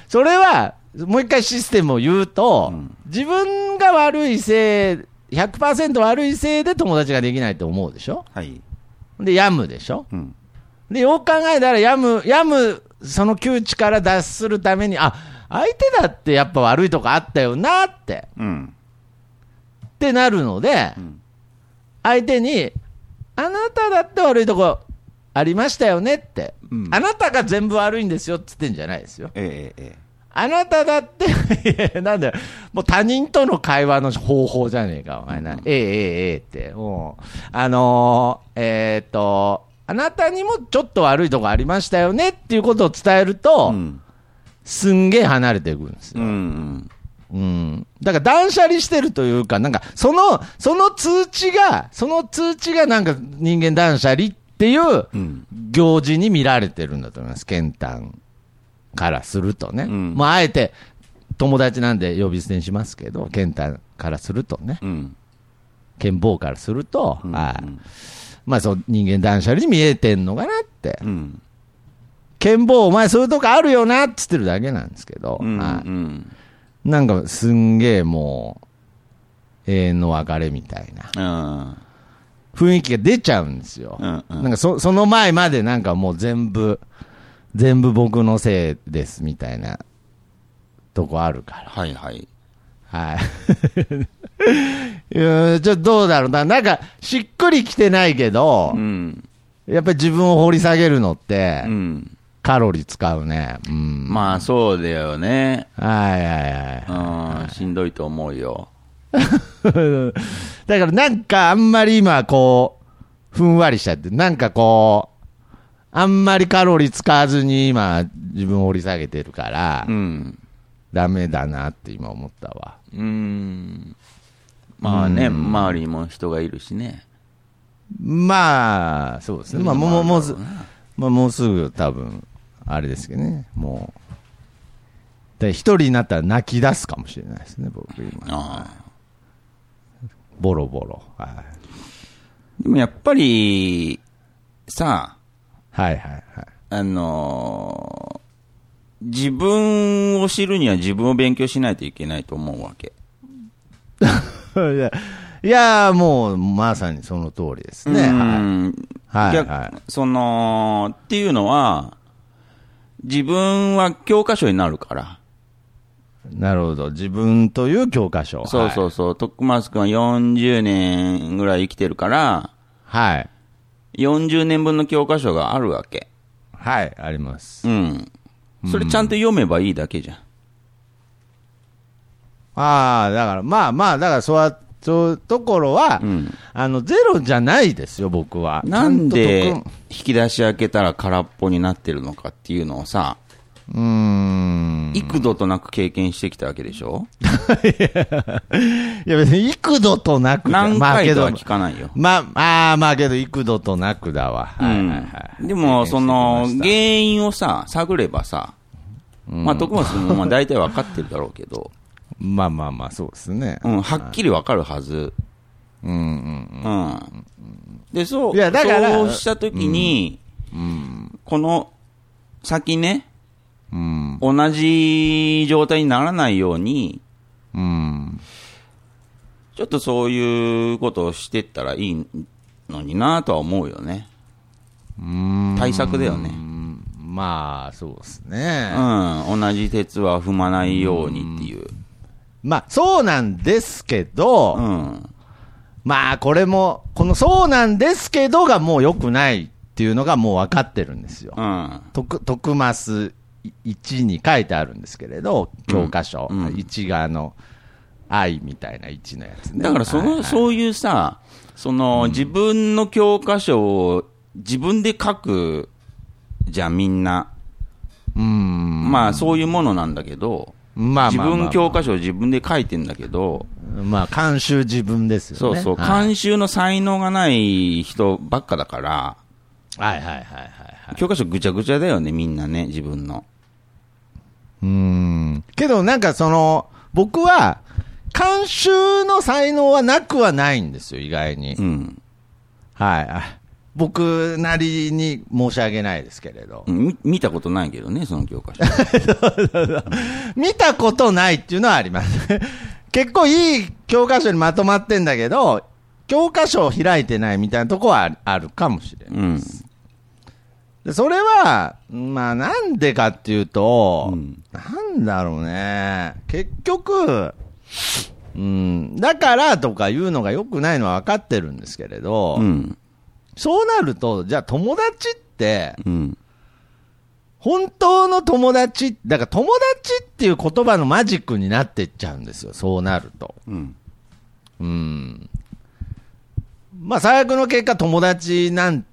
[SPEAKER 2] それは、もう一回システムを言うと、
[SPEAKER 3] うん
[SPEAKER 2] 自分が悪いせい、100%悪いせいで友達ができないと思うでしょ？
[SPEAKER 3] はい。
[SPEAKER 2] で、病むでしょ？
[SPEAKER 3] うん。
[SPEAKER 2] で、よく考えたら、病む、病む、その窮地から脱するために、あ、相手だってやっぱ悪いとこあったよなって、
[SPEAKER 3] うん。
[SPEAKER 2] ってなるので、
[SPEAKER 3] ん
[SPEAKER 2] 相手に、あなただって悪いとこありましたよねって、
[SPEAKER 3] うん
[SPEAKER 2] あなたが全部悪いんですよって言ってんじゃないですよ。
[SPEAKER 3] ええええ。
[SPEAKER 2] あなただって なんだよ、もう他人との会話の方法じゃねえか、お前な。ええええええって、もう、あのー、えーっと、あなたにもちょっと悪いとこありましたよねっていうことを伝えると、
[SPEAKER 3] うん。
[SPEAKER 2] すんげえ離れていくんですよ。
[SPEAKER 3] うんうん。
[SPEAKER 2] うん。だから断捨離してるというか、なんか、その、その通知が、その通知がなんか人間断捨離っていう
[SPEAKER 3] うん。
[SPEAKER 2] 行事に見られてるんだと思います。ケンタンからするとね。
[SPEAKER 3] うん
[SPEAKER 2] まあ、あえて、友達なんで呼び捨てにしますけど、ケンタンからするとね。
[SPEAKER 3] うん。
[SPEAKER 2] ケンボーからすると、
[SPEAKER 3] うん
[SPEAKER 2] はい。まあ、そう、人間断捨離に見えてんのかなって。
[SPEAKER 3] うん。
[SPEAKER 2] ケンボー、お前そういうとこあるよなって言ってるだけなんですけど、
[SPEAKER 3] うん。
[SPEAKER 2] はい。
[SPEAKER 3] うん。
[SPEAKER 2] なんかすんげえもう、永遠の別れみたいな
[SPEAKER 3] うん。
[SPEAKER 2] 雰囲気が出ちゃうんですよ。
[SPEAKER 3] うんうん
[SPEAKER 2] なんかそその前までなんかもう全部、全部僕のせいですみたいなとこあるか
[SPEAKER 3] はいはい。
[SPEAKER 2] ら。はい。いやちょっとどうだろうな。なんかしっくりきてないけど、
[SPEAKER 3] うん。
[SPEAKER 2] やっぱり自分を掘り下げるのって、
[SPEAKER 3] うん。
[SPEAKER 2] カロリー使うね。うん。
[SPEAKER 3] まあ、そうだよね。
[SPEAKER 2] はいはいはい。
[SPEAKER 3] うん。しんどいと思うよ。
[SPEAKER 2] だからなんかあんまり今こう、ふんわりしちゃって、なんかこう、あんまりカロリー使わずに今自分を掘り下げてるから、
[SPEAKER 3] うん。
[SPEAKER 2] ダメだなって今思ったわ。
[SPEAKER 3] うん。まあね、周りにも人がいるしね。
[SPEAKER 2] まあ、そうですね。まあもう、もうす
[SPEAKER 3] まあ、
[SPEAKER 2] まあもうすぐ多分、あれですけどね、もう。で一人になったら泣き出すかもしれないですね、僕今。
[SPEAKER 3] あ
[SPEAKER 2] ボロボロ。はい。
[SPEAKER 3] でもやっぱり、さ
[SPEAKER 2] はいはいはい。
[SPEAKER 3] あ、あのー自分を知るには自分を勉強しないといけないと思うわけ。
[SPEAKER 2] いや、いやもう、まさにその通りですね。
[SPEAKER 3] う
[SPEAKER 2] はい。
[SPEAKER 3] ん
[SPEAKER 2] はい
[SPEAKER 3] 逆
[SPEAKER 2] はい
[SPEAKER 3] その、っていうのは、自分は教科書になるから。
[SPEAKER 2] なるほど。自分という教科書。
[SPEAKER 3] そうそうそう。徳松君は40年ぐらい生きてるから、
[SPEAKER 2] はい。はい。
[SPEAKER 3] 40年分の教科書があるわけ。
[SPEAKER 2] はい、あります。
[SPEAKER 3] うん。それちゃんと読めばいいだけじゃん。
[SPEAKER 2] ああ、だから、まあまあ、だから、そうは、そういうところは、
[SPEAKER 3] うん。
[SPEAKER 2] あの、ゼロじゃないですよ、僕は。
[SPEAKER 3] なん
[SPEAKER 2] ち
[SPEAKER 3] で引き出し開けたら空っぽになってるのかっていうのをさ、
[SPEAKER 2] うーん。
[SPEAKER 3] 幾度となく経験してきたわけでしょ？
[SPEAKER 2] いや、別に幾度となくだ
[SPEAKER 3] 何回とは聞かないよ。
[SPEAKER 2] まあ、ああ、まあけど、幾度となくだわ。
[SPEAKER 3] う
[SPEAKER 2] はいはいはい。
[SPEAKER 3] ん。でも、その、原因をさ、探ればさ、まあ、徳松君もまあ大体分かってるだろうけど、
[SPEAKER 2] まあまあまあ、そうですね。
[SPEAKER 3] うん、はっきり分かるはず。
[SPEAKER 2] うんうん
[SPEAKER 3] うん。で、そう、
[SPEAKER 2] いやだから
[SPEAKER 3] そうしたときに、この先ね、
[SPEAKER 2] うん。
[SPEAKER 3] 同じ状態にならないように、
[SPEAKER 2] うん。
[SPEAKER 3] ちょっとそういうことをしてったらいいのになとは思うよね。
[SPEAKER 2] うん。
[SPEAKER 3] 対策だよね。
[SPEAKER 2] うんまあ、そうですね。
[SPEAKER 3] うん。同じ鉄は踏まないようにっていう。
[SPEAKER 2] まあ、そうなんですけど、
[SPEAKER 3] うん。
[SPEAKER 2] まあ、これも、このそうなんですけどがもう良くないっていうのがもう分かってるんですよ。
[SPEAKER 3] うん。
[SPEAKER 2] 徳徳マス1に書いてあるんですけれど、教科書、
[SPEAKER 3] うんうん
[SPEAKER 2] 1があの、愛みたいな1のやつね。
[SPEAKER 3] だからその、
[SPEAKER 2] はいはい
[SPEAKER 3] そういうさ、その、自分の教科書を自分で書くじゃん、みんな。
[SPEAKER 2] うん。
[SPEAKER 3] まあ、そういうものなんだけど、自
[SPEAKER 2] まあまあまあ
[SPEAKER 3] 分教科書を自分で書いてんだけど、
[SPEAKER 2] まあ、監修自分ですよね。
[SPEAKER 3] そうそう、
[SPEAKER 2] はい
[SPEAKER 3] 監修の才能がない人ばっかだから、
[SPEAKER 2] はいはいはいはいはい。
[SPEAKER 3] 教科書ぐちゃぐちゃだよね、みんなね、自分の。
[SPEAKER 2] うん。けどなんかその、僕は、監修の才能はなくはないんですよ、意外に。
[SPEAKER 3] うん。
[SPEAKER 2] はいあ。僕なりに申し訳ないですけれど。
[SPEAKER 3] うんみ見たことないけどね、その教科書。
[SPEAKER 2] 見たことないっていうのはあります。結構いい教科書にまとまってんだけど、教科書を開いてないみたいなとこはああるかもしれない。
[SPEAKER 3] うん。
[SPEAKER 2] でそれは、まあなんでかっていうと、
[SPEAKER 3] うん
[SPEAKER 2] なんだろうね。結局、うん、だからとか言うのが良くないのは分かってるんですけれど、
[SPEAKER 3] うん。
[SPEAKER 2] そうなると、じゃあ友達って、
[SPEAKER 3] うん。
[SPEAKER 2] 本当の友達、だから友達っていう言葉のマジックになってっちゃうんですよ、そうなると。
[SPEAKER 3] うん。
[SPEAKER 2] うん。まあ、最悪の結果、友達なん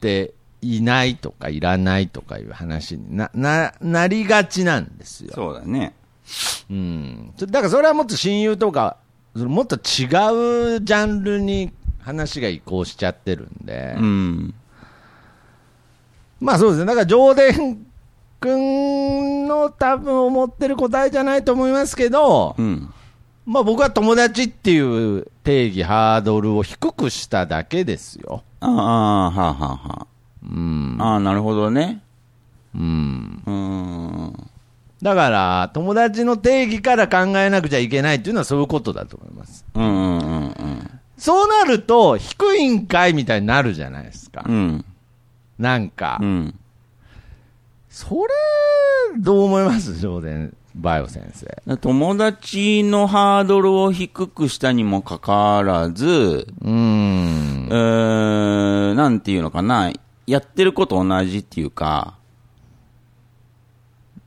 [SPEAKER 2] ていないとかいらないとかいう話にな、な、なりがちなんですよ。
[SPEAKER 3] そうだね。
[SPEAKER 2] うん。そだからそれはもっと親友とか、もっと違うジャンルに話が移行しちゃってるんで。
[SPEAKER 3] うん。
[SPEAKER 2] まあそうですね。だから、上田君の多分思ってる答えじゃないと思いますけど、
[SPEAKER 3] うん。
[SPEAKER 2] まあ僕は友達っていう定義、ハードルを低くしただけですよ。
[SPEAKER 3] ああ、はあ、はあ、は
[SPEAKER 2] うん。
[SPEAKER 3] あ。ああ、なるほどね。
[SPEAKER 2] うん。
[SPEAKER 3] うーん。
[SPEAKER 2] だから、友達の定義から考えなくちゃいけないっていうのはそういうことだと思います。
[SPEAKER 3] うんうんうん
[SPEAKER 2] そうなると、低いんかいみたいになるじゃないですか。
[SPEAKER 3] うん。うん。
[SPEAKER 2] なんか。
[SPEAKER 3] うん。
[SPEAKER 2] それ、どう思います？上田バイオ先生。
[SPEAKER 3] 友達のハードルを低くしたにもかかわらず、
[SPEAKER 2] うーん
[SPEAKER 3] え。ー、なんていうのかな、やってること同じっていうか、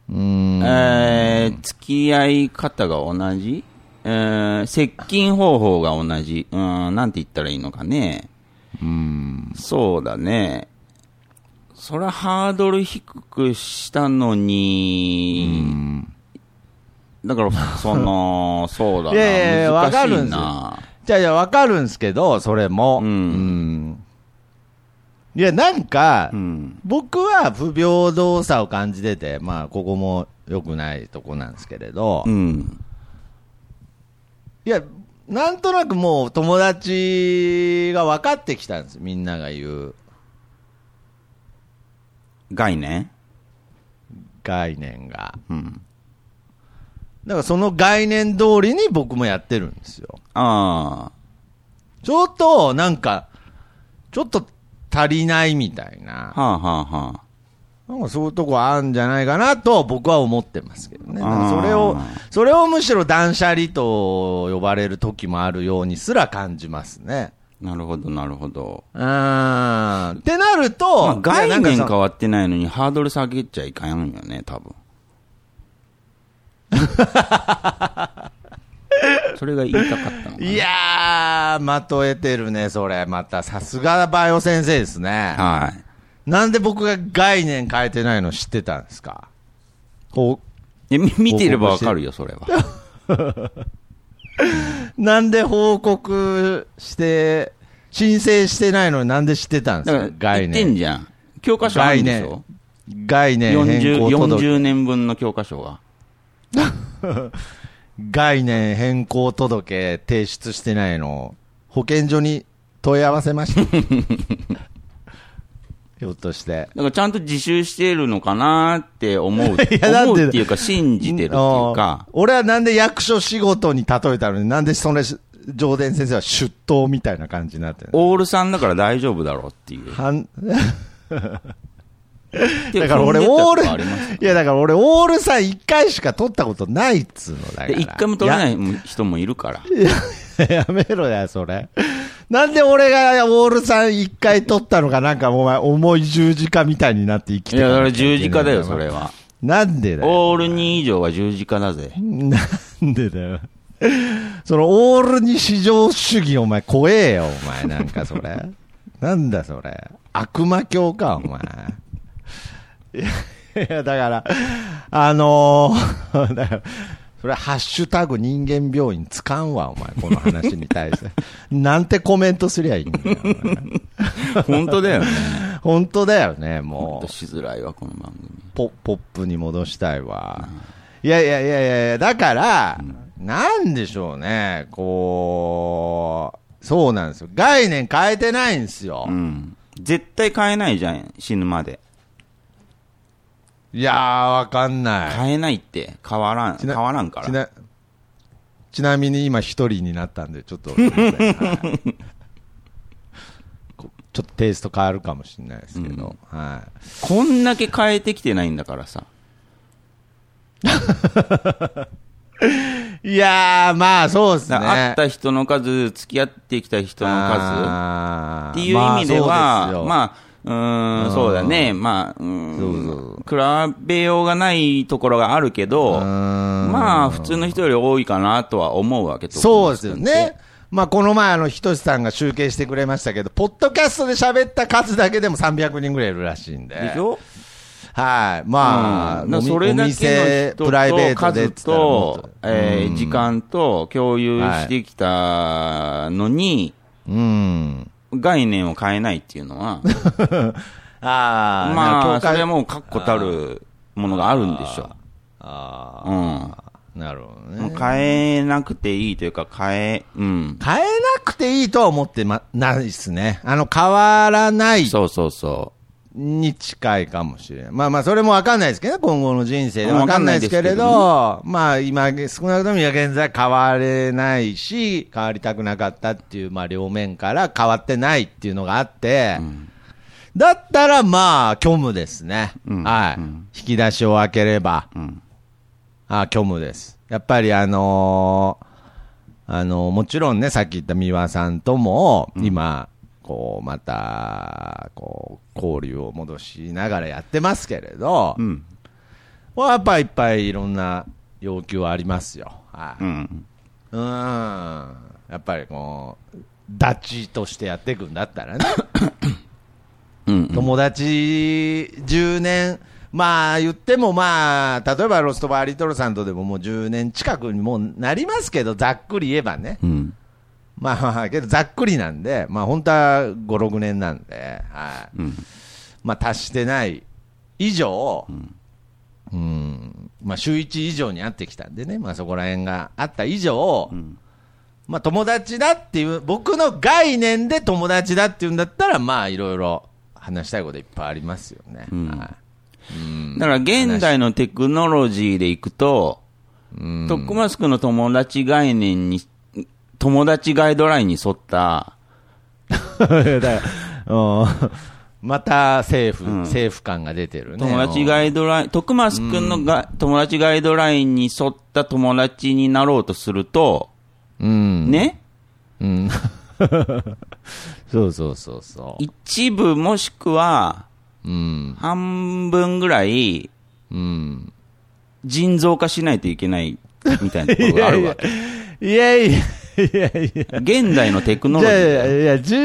[SPEAKER 2] うーん。
[SPEAKER 3] えー、付き合い方が同じ？えー、接近方法が同じ。うん、なんて言ったらいいのかね。
[SPEAKER 2] うん。
[SPEAKER 3] そうだね。それはハードル低くしたのに、だから、その、そうだな。
[SPEAKER 2] いやいやいやわかるんですよ
[SPEAKER 3] な。
[SPEAKER 2] じゃあ、いや、わかるんですけど、それも。
[SPEAKER 3] うん
[SPEAKER 2] んいや、なんか、
[SPEAKER 3] うん。
[SPEAKER 2] 僕は不平等さを感じてて、まあ、ここも良くないとこなんですけれど、
[SPEAKER 3] うん。
[SPEAKER 2] いや、なんとなくもう友達が分かってきたんですみんなが言う
[SPEAKER 3] 概念？
[SPEAKER 2] 概念が。
[SPEAKER 3] うん。
[SPEAKER 2] だからその概念通りに僕もやってるんですよ。
[SPEAKER 3] ああ。
[SPEAKER 2] ちょっと、なんか、ちょっと足りないみたいな。
[SPEAKER 3] はあはあはあ。
[SPEAKER 2] なんかそういうとこあるんじゃないかなと僕は思ってますけどね。それを、それをむしろ断捨離と呼ばれる時もあるようにすら感じますね。
[SPEAKER 3] なるほど、なるほど。
[SPEAKER 2] うーん。ってなると、
[SPEAKER 3] まあ、概念変わってないのにハードル下げちゃいかんよね、多分。それが言いたかったの。
[SPEAKER 2] いやー、まとえてるね、それ。また、さすがバイオ先生ですね。
[SPEAKER 3] はい。
[SPEAKER 2] なんで僕が概念変えてないの知ってたんですか？こ
[SPEAKER 3] えみ見ていればわかるよ、それは。
[SPEAKER 2] う、なんで報告して、申請してないのになんで知ってたんで
[SPEAKER 3] だか
[SPEAKER 2] か、概
[SPEAKER 3] 言ってん
[SPEAKER 2] 念。
[SPEAKER 3] じゃん。教科書あるんでしょ？
[SPEAKER 2] 概念変
[SPEAKER 3] 40,
[SPEAKER 2] 更届。
[SPEAKER 3] 40年分の教科書が。
[SPEAKER 2] 概念変更届提出してないの、保健所に問い合わせました。ひょっとして。
[SPEAKER 3] だからちゃんと自習してるのかなって思う。
[SPEAKER 2] いやだって
[SPEAKER 3] 思うっていうか、信じてるっていうか
[SPEAKER 2] 俺はなんで役所仕事に例えたのに、なんでそれ、上田先生は出頭みたいな感じになってるの？
[SPEAKER 3] オールさんだから大丈夫だろうっていう。
[SPEAKER 2] はん
[SPEAKER 3] で
[SPEAKER 2] だから俺、オール、いや、だから俺、オールさん1回しか取ったことないっつうのだから。
[SPEAKER 3] で、一回も取れない人もいるから。
[SPEAKER 2] ややめろや、それ。なんで俺がオールさん一回取ったのかなんかお前重い十字架みたいになって生きて
[SPEAKER 3] いや、だから
[SPEAKER 2] かなきゃいけない
[SPEAKER 3] 十字架だよ、それは。
[SPEAKER 2] なんでだよ。
[SPEAKER 3] オール2以上は十字架だぜ。
[SPEAKER 2] なんでだよ。そのオールに至上主義お前怖えよ、お前なんかそれ。なんだそれ。悪魔教か、お前。いや、いやだから、あのー だから、それはハッシュタグ人間病院つかんわ、お前、この話に対して。なんてコメントすりゃいいんだよ。
[SPEAKER 3] 本当だよね。
[SPEAKER 2] 本当だよね、もう。
[SPEAKER 3] しづらいわ、この番組。
[SPEAKER 2] ポポップに戻したいわ。いやいやいやいやいや、だから、なんでしょうね、こう、そうなんですよ。概念変えてないんですよ。
[SPEAKER 3] うん。絶対変えないじゃん、死ぬまで。
[SPEAKER 2] いやー、わかんない。
[SPEAKER 3] 変えないって、変わらん、
[SPEAKER 2] ちな
[SPEAKER 3] 変わらんから。
[SPEAKER 2] ちなちなみに今一人になったんで、ちょっと、はいこちょっとテイスト変わるかもしれないですけど、はい。
[SPEAKER 3] こんだけ変えてきてないんだからさ。
[SPEAKER 2] いやー、まあそうですね。
[SPEAKER 3] だから会った人の数、付き合ってきた人の数っていう意味では、
[SPEAKER 2] まあ、う
[SPEAKER 3] ーん、そうだね。まあ、うーん、比べようがないところがあるけど、まあ、普通の人より多いかなとは思うわけと。
[SPEAKER 2] そうですよね。まあ、この前、あの、ひとしさんが集計してくれましたけど、ポッドキャストで喋った数だけでも300人ぐらいいるらしいんで。
[SPEAKER 3] でしょ？
[SPEAKER 2] はい。まあ、
[SPEAKER 3] うんそれだけの
[SPEAKER 2] プライベートで
[SPEAKER 3] と、えー
[SPEAKER 2] うん
[SPEAKER 3] 時間と共有してきたのに、
[SPEAKER 2] うん。
[SPEAKER 3] 概念を変えないっていうのは、
[SPEAKER 2] ああ、
[SPEAKER 3] まあ、それはもう確固たるものがあるんでしょ
[SPEAKER 2] あ
[SPEAKER 3] う。うん。
[SPEAKER 2] あ、なるほどね。
[SPEAKER 3] 変えなくていいというか、変え、うん。
[SPEAKER 2] 変えなくていいとは思ってま、ないですね。あの、変わらない
[SPEAKER 3] そうそうそ
[SPEAKER 2] に近いかもしれない。まあまあ、それもわかんないですけどね、今後の人生で
[SPEAKER 3] うん
[SPEAKER 2] わかんないですけれど、まあ今、少なくとも今現在変われないし、変わりたくなかったっていう、まあ両面から変わってないっていうのがあって、だったらまあ、虚無ですね。
[SPEAKER 3] うん
[SPEAKER 2] はい、
[SPEAKER 3] うん
[SPEAKER 2] 引き出しを開ければ、
[SPEAKER 3] う。うん。
[SPEAKER 2] あ虚無です。やっぱりあのーあのーもちろんね、さっき言った三輪さんとも、今、こう、また、こう、交流を戻しながらやってますけれど、
[SPEAKER 3] うん。
[SPEAKER 2] まあやっぱいっぱいいろんな要求はありますよ。はい。
[SPEAKER 3] うん。
[SPEAKER 2] うん。やっぱりこう、ダチとしてやっていくんだったらね。
[SPEAKER 3] うん。
[SPEAKER 2] 友達10年、まあ言ってもまあ、例えばロストバーリトルさんとでももう10年近くにもうなりますけど、ざっくり言えばね。
[SPEAKER 3] うん。
[SPEAKER 2] まあまあ、けどざっくりなんで、まあ本当は5、6年なんで、はい。
[SPEAKER 3] うん。
[SPEAKER 2] まあ達してない以上、うん、まあ週1以上に会ってきたんでね、まあそこら辺があった以上、
[SPEAKER 3] ん
[SPEAKER 2] まあ友達だっていう、僕の概念で友達だっていうんだったら、まあいろいろ話したいこといっぱいありますよね。
[SPEAKER 3] うん
[SPEAKER 2] はいうん
[SPEAKER 3] だから現代のテクノロジーでいくと、
[SPEAKER 2] うん
[SPEAKER 3] トックマスクの友達概念に、友達ガイドラインに沿った、
[SPEAKER 2] また政府、
[SPEAKER 3] うん
[SPEAKER 2] 政府感が出てるね。
[SPEAKER 3] 友達ガイドライン、徳松くんのが、友達ガイドラインに沿った友達になろうとすると、
[SPEAKER 2] うん。
[SPEAKER 3] ね、
[SPEAKER 2] うん。そうそうそうそう。
[SPEAKER 3] 一部もしくは
[SPEAKER 2] うん。
[SPEAKER 3] 半分ぐらい
[SPEAKER 2] うん。
[SPEAKER 3] 人造化しないといけないみたいなところがあるわけ。
[SPEAKER 2] いやいや、いやいや。
[SPEAKER 3] 現代のテクノロジーだよ。
[SPEAKER 2] いや、じ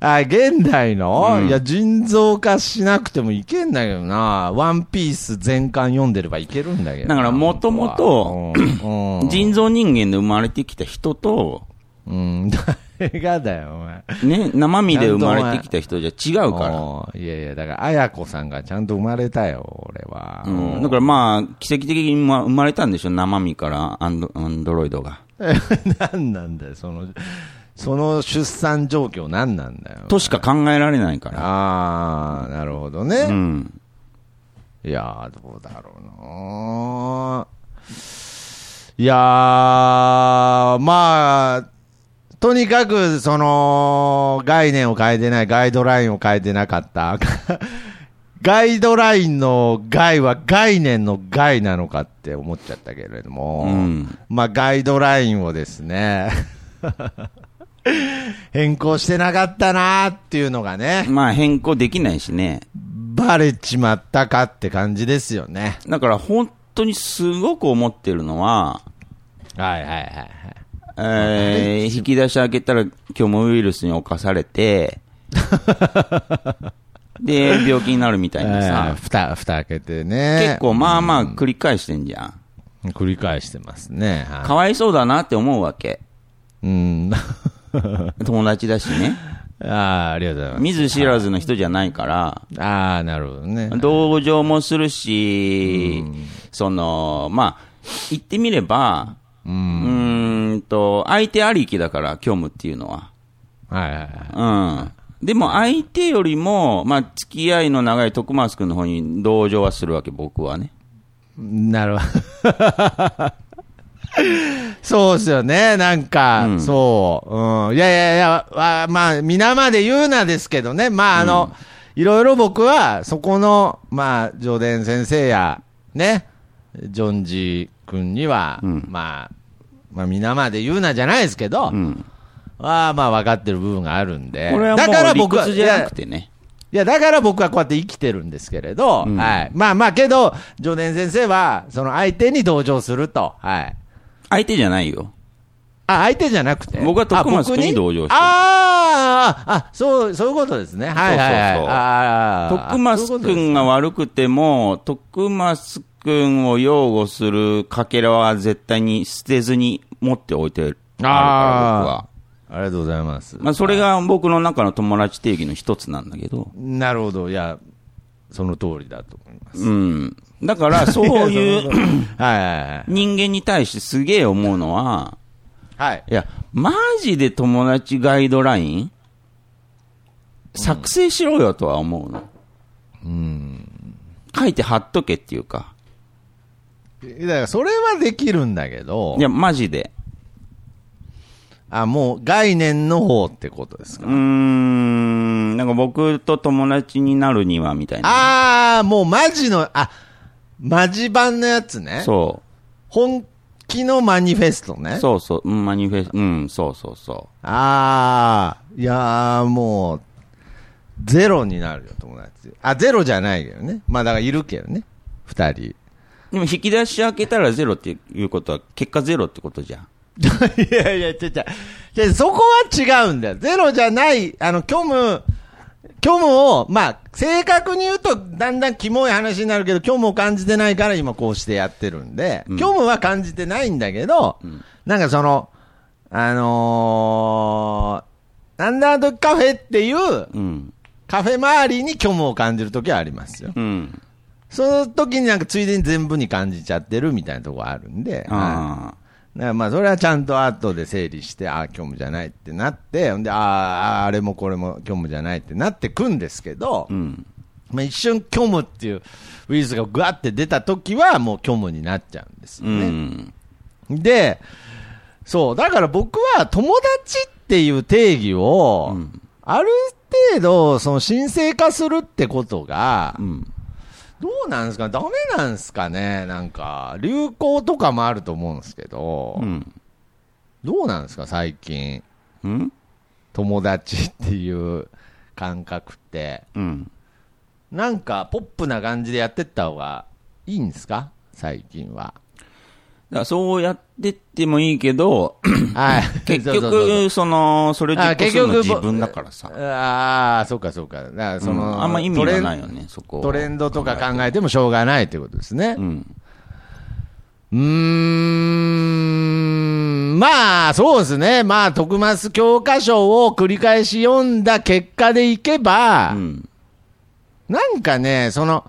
[SPEAKER 2] あ、現代の、
[SPEAKER 3] うん
[SPEAKER 2] いや、人造化しなくてもいけんだけどな。ワンピース全巻読んでればいけるんだけどな。
[SPEAKER 3] だから元々
[SPEAKER 2] 本当はうん
[SPEAKER 3] 人造人間で生まれてきた人と、
[SPEAKER 2] うん。誰がだよ、お前。
[SPEAKER 3] ね、生身で生まれてきた人じゃ違うから。
[SPEAKER 2] いやいや、だから、あやこさんがちゃんと生まれたよ、俺は。
[SPEAKER 3] うん、だからまあ、奇跡的にまあ生まれたんでしょ、生身からアンドアンドロイドが。
[SPEAKER 2] 何なんだよ、その、その出産状況何なんだよ。
[SPEAKER 3] としか考えられないから。
[SPEAKER 2] あー、なるほどね。
[SPEAKER 3] うん。
[SPEAKER 2] いやー、どうだろうな。いやー、まあ、とにかく、その、概念を変えてない、ガイドラインを変えてなかった。ガイドラインの害は概念の害なのかって思っちゃったけれども、
[SPEAKER 3] うん
[SPEAKER 2] まあガイドラインをですね、変更してなかったなーっていうのがね、
[SPEAKER 3] まあ変更できないしね。
[SPEAKER 2] バレちまったかって感じですよね。
[SPEAKER 3] だから本当にすごく思ってるのは、
[SPEAKER 2] はいはいはいはい。
[SPEAKER 3] えー引き出し開けたら今日もウイルスに侵されて、で、病気になるみたいな
[SPEAKER 2] えー
[SPEAKER 3] さ、
[SPEAKER 2] 蓋、蓋開けてね。
[SPEAKER 3] 結構まあまあ繰り返してんじゃん。
[SPEAKER 2] 繰り返してますね。はい
[SPEAKER 3] かわいそうだなって思うわけ。
[SPEAKER 2] うん。
[SPEAKER 3] 友達だしね。
[SPEAKER 2] ああ、ありがとうございます。
[SPEAKER 3] 見ず知らずの人じゃないから、
[SPEAKER 2] ああ、なるほどね。
[SPEAKER 3] 同情もするし、その、まあ、言ってみれば、うーんと、相手ありきだから、虚無っていうのは。
[SPEAKER 2] はいはいはい。
[SPEAKER 3] うん。でも相手よりも、まあ、付き合いの長い徳松君の方に同情はするわけ、僕はね。
[SPEAKER 2] なるほど。そうですよね、なんか、
[SPEAKER 3] うん
[SPEAKER 2] そう。うん。いやいやいや、わまあ、皆まで言うなですけどね、まあ、あの、いろいろ僕は、そこの、まあ、ジョデン先生や、ね、ジョンジ君には、
[SPEAKER 3] うん
[SPEAKER 2] まあ、まあ、皆まで言うなじゃないですけど、
[SPEAKER 3] うん。
[SPEAKER 2] まあまあ分かってる部分があるんで。
[SPEAKER 3] これはも
[SPEAKER 2] だから僕は
[SPEAKER 3] 屈じゃなくてね。
[SPEAKER 2] いや、だから僕はこうやって生きてるんですけれど、
[SPEAKER 3] うん
[SPEAKER 2] はい。まあまあ、けど、ジョデン先生は、その相手に同情すると。はい。
[SPEAKER 3] 相手じゃないよ。
[SPEAKER 2] あ、相手じゃなくてあ
[SPEAKER 3] 僕は徳松
[SPEAKER 2] 僕
[SPEAKER 3] 君に？同情してる
[SPEAKER 2] あーあ、あ、そう、そういうことですね。はいはいはい。
[SPEAKER 3] そうそうそう徳松君が悪くても、徳松君を擁護するかけらは絶対に捨てずに持っておいてあるから、僕は。
[SPEAKER 2] ありがとうございます。
[SPEAKER 3] まあ、それが僕の中の友達定義の一つなんだけど。
[SPEAKER 2] なるほど。いや、その通りだと思います。
[SPEAKER 3] うん。だから、そういう
[SPEAKER 2] はいはいはい。
[SPEAKER 3] 人間に対してすげえ思うのは、
[SPEAKER 2] はい。
[SPEAKER 3] いや、マジで友達ガイドライン作成しろよとは思うの。書いて貼っとけっていうか。
[SPEAKER 2] だから、それはできるんだけど
[SPEAKER 3] い、や、マジで。
[SPEAKER 2] あ、もう概念の方ってことですか？
[SPEAKER 3] うー。ん、なんか僕と友達になるにはみたいな。
[SPEAKER 2] ああ、もうマジの、あ、マジ版のやつね。
[SPEAKER 3] そ
[SPEAKER 2] 本気のマニフェスト
[SPEAKER 3] う。
[SPEAKER 2] ね。
[SPEAKER 3] そうそう。うんマニフェスうん、そうそうそ
[SPEAKER 2] ああ、いやーもう、ゼロになるよ、友達。あ、ゼロじゃないけどね。まあだからいるけどね。二人。
[SPEAKER 3] う。でも引き出し開けたらゼロっていうことは、結果ゼロってことじゃん。
[SPEAKER 2] いやいや、ちゃちゃ、そこは違うんだよ。ゼロじゃない、あの、虚無、虚無を、まあ、正確に言うと、だんだんキモい話になるけど、虚無を感じてないから今こうしてやってるんで、
[SPEAKER 3] うん
[SPEAKER 2] 虚無は感じてないんだけど、
[SPEAKER 3] ん
[SPEAKER 2] なんかその、あのー、なんだとカフェっていう、
[SPEAKER 3] うん。
[SPEAKER 2] カフェ周りに虚無を感じるときはありますよ。
[SPEAKER 3] うん。
[SPEAKER 2] その時になんかついでに全部に感じちゃってるみたいなとこあるんで、はい
[SPEAKER 3] あ
[SPEAKER 2] らまあそれはちゃんと後で整理して、ああ、虚無じゃないってなって、で、ああ、あれもこれも虚無じゃないってなってくんですけど、
[SPEAKER 3] あ。うん。
[SPEAKER 2] まあ一瞬虚無っていうウイルスがぐわって出た時はもう虚無になっちゃうんですよ
[SPEAKER 3] う
[SPEAKER 2] ね。
[SPEAKER 3] ん。
[SPEAKER 2] で、そう、だから僕は友達っていう定義を、
[SPEAKER 3] うん
[SPEAKER 2] ある程度、その神聖化するってことが、
[SPEAKER 3] うん。
[SPEAKER 2] どうなんですか？ダメなんですかね？なんか、流行とかもあると思うんですけど、
[SPEAKER 3] うん。
[SPEAKER 2] どうなんですか？最近。
[SPEAKER 3] うん？
[SPEAKER 2] 友達っていう感覚って。
[SPEAKER 3] うん。
[SPEAKER 2] なんか、ポップな感じでやってった方がいいんですか？最近は。
[SPEAKER 3] だそうやってってもいいけど、
[SPEAKER 2] はい。
[SPEAKER 3] 結
[SPEAKER 2] そうそうそう
[SPEAKER 3] 局、その、それ
[SPEAKER 2] あ
[SPEAKER 3] 実行するの自分だからさ。
[SPEAKER 2] ああ、そうかそうか。だからその、
[SPEAKER 3] うんあんま意味がないよね、そこ。
[SPEAKER 2] トレンドとか考えてもしょうがないってことですね。
[SPEAKER 3] うん。
[SPEAKER 2] うーん、まあ、そうですね。まあ、徳松教科書を繰り返し読んだ結果でいけば、
[SPEAKER 3] うん。
[SPEAKER 2] なんかね、その、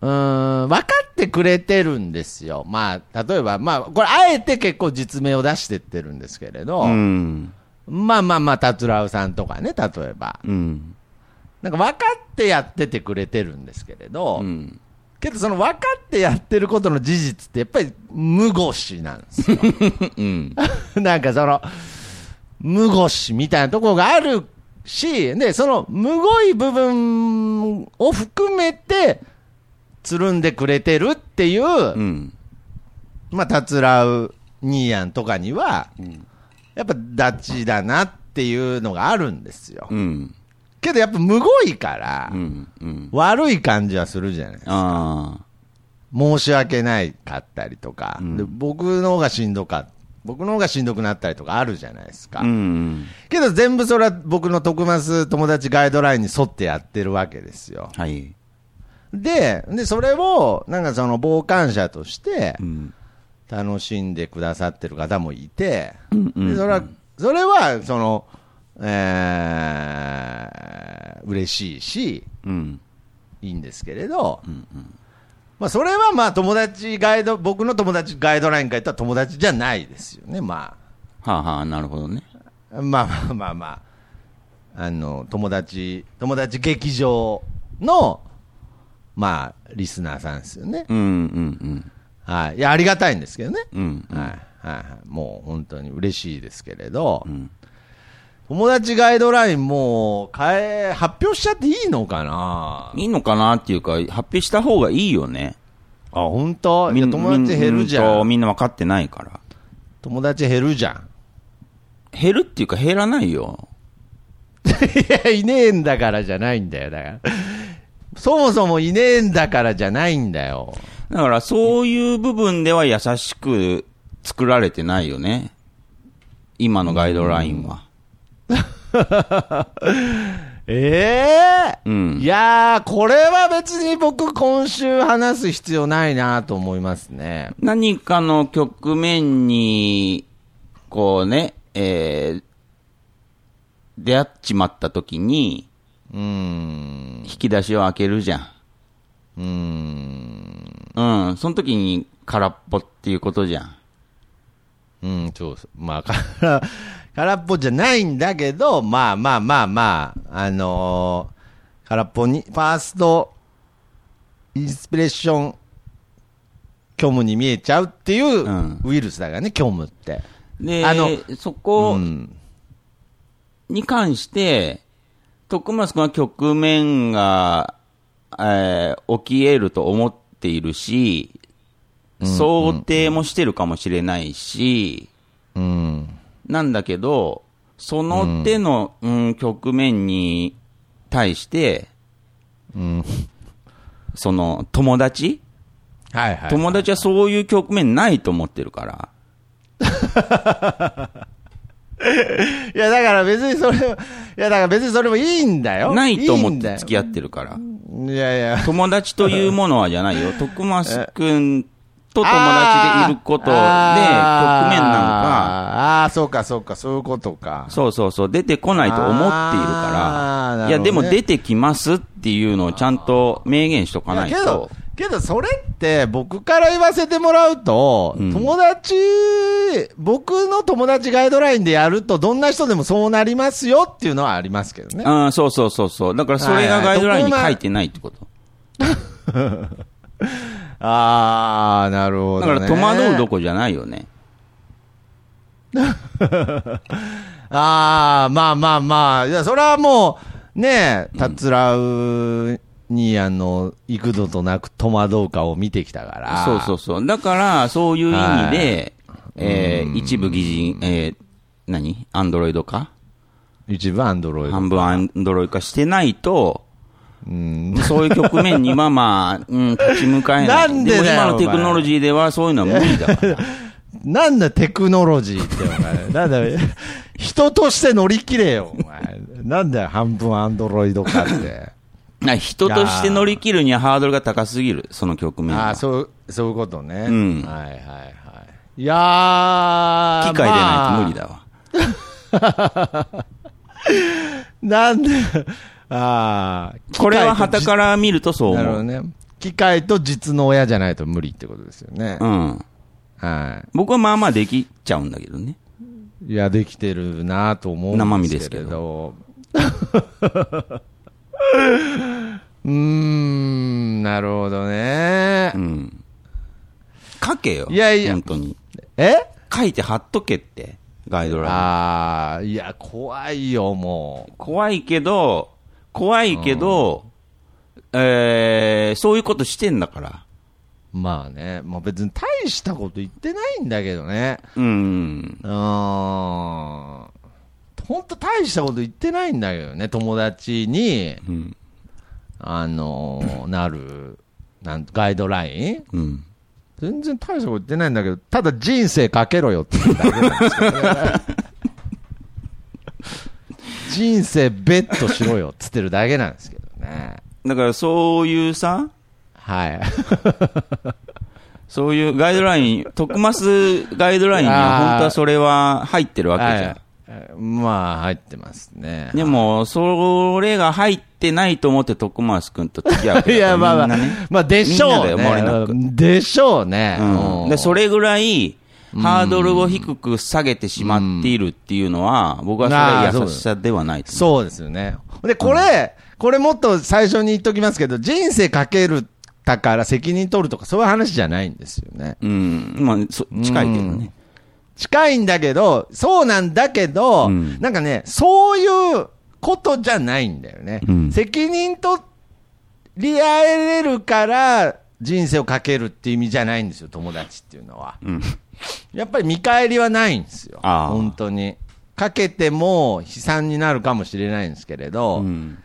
[SPEAKER 2] うーん、分かってくれてるんですよ。まあ、例えば、まあ、これ、あえて結構実名を出してってるんですけれど、
[SPEAKER 3] うん。
[SPEAKER 2] まあまあまあ、達郎さんとかね、例えば。
[SPEAKER 3] うん。
[SPEAKER 2] なんか分かってやっててくれてるんですけれど、
[SPEAKER 3] うん。
[SPEAKER 2] けどその分かってやってることの事実ってやっぱり無腰なんですよ。
[SPEAKER 3] うん。
[SPEAKER 2] なんかその、無腰みたいなところがあるし、で、その、むごい部分を含めて、つるんでくれてるっていう、
[SPEAKER 3] うん。
[SPEAKER 2] まあ、たつらうニーヤンとかには、やっぱダチだなっていうのがあるんですよ。
[SPEAKER 3] うん。
[SPEAKER 2] けどやっぱむごいから、
[SPEAKER 3] うん。うん。
[SPEAKER 2] 悪い感じはするじゃないですか。
[SPEAKER 3] ああ。
[SPEAKER 2] 申し訳ないかったりとか、
[SPEAKER 3] うん
[SPEAKER 2] で僕の方がしんどか僕の方がしんどくなったりとかあるじゃないですか。
[SPEAKER 3] うん。
[SPEAKER 2] けど全部それは僕の徳増友達ガイドラインに沿ってやってるわけですよ。
[SPEAKER 3] はい。
[SPEAKER 2] で、で、それを、なんかその傍観者として
[SPEAKER 3] うん。
[SPEAKER 2] 楽しんでくださってる方もいて、
[SPEAKER 3] うんうん
[SPEAKER 2] でそれは、それは、その、えー、嬉しいし、
[SPEAKER 3] うん。
[SPEAKER 2] いいんですけれど、まあ、それはまあ友達ガイド、僕の友達ガイドラインから言ったら友達じゃないですよね、ま
[SPEAKER 3] はあはあ、なるほどね。
[SPEAKER 2] あ。まあまあまあまあ、あの、友達、友達劇場の、まあ、リスナーさんですよね。
[SPEAKER 3] うんうん
[SPEAKER 2] はい。いや、ありがたいんですけどね。
[SPEAKER 3] うん。うん。
[SPEAKER 2] はい。はいはい。もう本当に嬉しいですけれど、
[SPEAKER 3] ん
[SPEAKER 2] 友達ガイドラインもう変え、発表しちゃっていいのかな？い
[SPEAKER 3] いのかなっていうか、発表した方がいいよね。
[SPEAKER 2] あ、本当？いや友達減るじゃ。
[SPEAKER 3] みそうんみんな分かってないから。
[SPEAKER 2] 友達減るじゃん。
[SPEAKER 3] 減るっていうか減らないよ。
[SPEAKER 2] いや、いねえんだからじゃないんだよ、だから。そもそもいねえんだからじゃないんだよ。
[SPEAKER 3] だからそういう部分では優しく作られてないよね。今のガイドラインは。
[SPEAKER 2] ええ
[SPEAKER 3] うん
[SPEAKER 2] いやー、これは別に僕今週話す必要ないなと思いますね。
[SPEAKER 3] 何かの局面に、こうね、えー、出会っちまった時に、
[SPEAKER 2] うーん。
[SPEAKER 3] 引き出しを開けるじゃん。
[SPEAKER 2] うーん。
[SPEAKER 3] うん、その時に空っぽっていうことじゃん。
[SPEAKER 2] うん、そうそう。まあ、空っぽじゃないんだけど、まあまあまあまあ、あのー空っぽに、ファースト、インスピレーション、虚無に見えちゃうっていう
[SPEAKER 3] うん
[SPEAKER 2] ウイルスだからね、虚無って。
[SPEAKER 3] で、
[SPEAKER 2] あの
[SPEAKER 3] そこ
[SPEAKER 2] うん。
[SPEAKER 3] に関して、徳松君は局面が、えー起き得ると思っているし、想定もしてるかもしれないし、
[SPEAKER 2] うん。
[SPEAKER 3] なんだけど、その手の、うん局面に対して、
[SPEAKER 2] うん。
[SPEAKER 3] その友達？
[SPEAKER 2] はいはい。
[SPEAKER 3] 友達はそういう局面ないと思ってるから。
[SPEAKER 2] いや、だから別にそれは、いや、だから別にそれもいいんだよ。
[SPEAKER 3] ないと思って付き合ってるから。
[SPEAKER 2] いやいや。
[SPEAKER 3] 友達というものはじゃないよ。徳松くんと友達でいることで、局面なんか、
[SPEAKER 2] あーあー、そうかそうか、そういうことか。
[SPEAKER 3] そうそうそう、出てこないと思っているから、
[SPEAKER 2] ね
[SPEAKER 3] いや、でも出てきますっていうのをちゃんと明言しとかない
[SPEAKER 2] いやけどそれって僕から言わせてもらうと、
[SPEAKER 3] うん
[SPEAKER 2] 友達、僕の友達ガイドラインでやるとどんな人でもそうなりますよっていうのはありますけどね。
[SPEAKER 3] あーそうそうそうそう。だからそれがガイドラインに書いてないってこと。
[SPEAKER 2] あー、なるほど、ね。
[SPEAKER 3] だから戸惑うどこじゃないよね。
[SPEAKER 2] あー、まあまあまあ、いや、それはもう、ねえ、たつらうに、あの、幾度となく戸惑うかを見てきたから。
[SPEAKER 3] そうそうそう。だから、そういう意味で、
[SPEAKER 2] は
[SPEAKER 3] えー一部擬人、えー何？アンドロイド化？
[SPEAKER 2] 一部アンドロイド。
[SPEAKER 3] 半分アンドロイド化してないと、
[SPEAKER 2] うん。
[SPEAKER 3] そういう局面にはまあ、うん、立ち向かえない。
[SPEAKER 2] なんで
[SPEAKER 3] 今のテクノロジーではそういうのは無理だから。
[SPEAKER 2] なんだテクノロジーって、お前。なんだ、人として乗り切れよ、お前。なんだよ、半分アンドロイド化って。
[SPEAKER 3] な人として乗り切るにはハードルが高すぎる、その局面は。
[SPEAKER 2] ああ、そう、そういうことね。
[SPEAKER 3] うん
[SPEAKER 2] はいはいはい。いやー、
[SPEAKER 3] 機械でないと無理だわ。
[SPEAKER 2] ま あなんで、ああ、
[SPEAKER 3] これは旗から見るとそう思う。
[SPEAKER 2] なるほどね。機械と実の親じゃないと無理ってことですよね。
[SPEAKER 3] うん。
[SPEAKER 2] は
[SPEAKER 3] 僕はまあまあできちゃうんだけどね。
[SPEAKER 2] い。いや、できてるなと思うんですけれど。うーん、なるほどね
[SPEAKER 3] う。ん。書けよ。
[SPEAKER 2] いやいや
[SPEAKER 3] 本当に。
[SPEAKER 2] え？
[SPEAKER 3] 書いて貼っとけって。ガイドライン。
[SPEAKER 2] ああ、いや、怖いよ、もう。
[SPEAKER 3] 怖いけど、怖いけど、えー、そういうことしてんだから。
[SPEAKER 2] まあね、もう別に大したこと言ってないんだけどね。
[SPEAKER 3] うん。
[SPEAKER 2] うーん。ほんと大したこと言ってないんだけどね、友達に、
[SPEAKER 3] うん。
[SPEAKER 2] あのーなる、なんガイドライン
[SPEAKER 3] うん。
[SPEAKER 2] 全然大したこと言ってないんだけど、ただ人生かけろよって言うだけなんですよね。人生ベットしろよって言ってるだけなんですけどね。
[SPEAKER 3] だからそういうさ、
[SPEAKER 2] はい。
[SPEAKER 3] そういうガイドライン、徳マスガイドラインには本当はそれは入ってるわけじゃん。
[SPEAKER 2] はいまあ、入ってますね。
[SPEAKER 3] でも、それが入ってないと思って徳松くんと付き合う
[SPEAKER 2] いや、まあまあ。まあ、でしょうね。でしょうね。
[SPEAKER 3] うん。で、それぐらい、ハードルを低く下げてしまっているっていうのは、僕はそれは優しさではない。
[SPEAKER 2] そうですよね。で、これ、これもっと最初に言っときますけど、人生かけるだから責任取るとか、そういう話じゃないんですよね。
[SPEAKER 3] うん。まあ、そ近いけどね。
[SPEAKER 2] 近いんだけど、そうなんだけど、
[SPEAKER 3] うん
[SPEAKER 2] なんかね、そういうことじゃないんだよね。
[SPEAKER 3] うん
[SPEAKER 2] 責任取り合えれるから、人生をかけるっていう意味じゃないんですよ、友達っていうのは。
[SPEAKER 3] うん。
[SPEAKER 2] やっぱり見返りはないんですよ。本当に。かけても悲惨になるかもしれないんですけれど、
[SPEAKER 3] うん。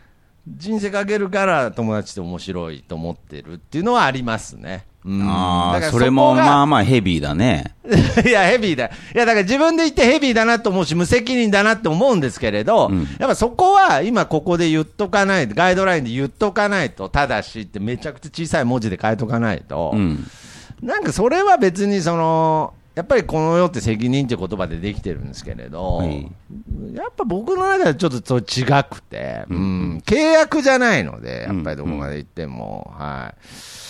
[SPEAKER 2] 人生かけるから友達って面白いと思ってるっていうのはありますね。うん
[SPEAKER 3] ああ、それもまあまあヘビーだね。
[SPEAKER 2] いや、ヘビーだ。いや、だから自分で言ってヘビーだなと思うし、無責任だなって思うんですけれど、
[SPEAKER 3] うん
[SPEAKER 2] やっぱそこは今ここで言っとかないと、ガイドラインで言っとかないと、ただしってめちゃくちゃ小さい文字で書いとかないと、
[SPEAKER 3] うん。
[SPEAKER 2] なんかそれは別にその、やっぱりこの世って責任って言葉でできてるんですけれど、
[SPEAKER 3] はい
[SPEAKER 2] やっぱ僕の中ではちょっと違くて、うん、契約じゃないので、やっぱりどこまで行っても、はい。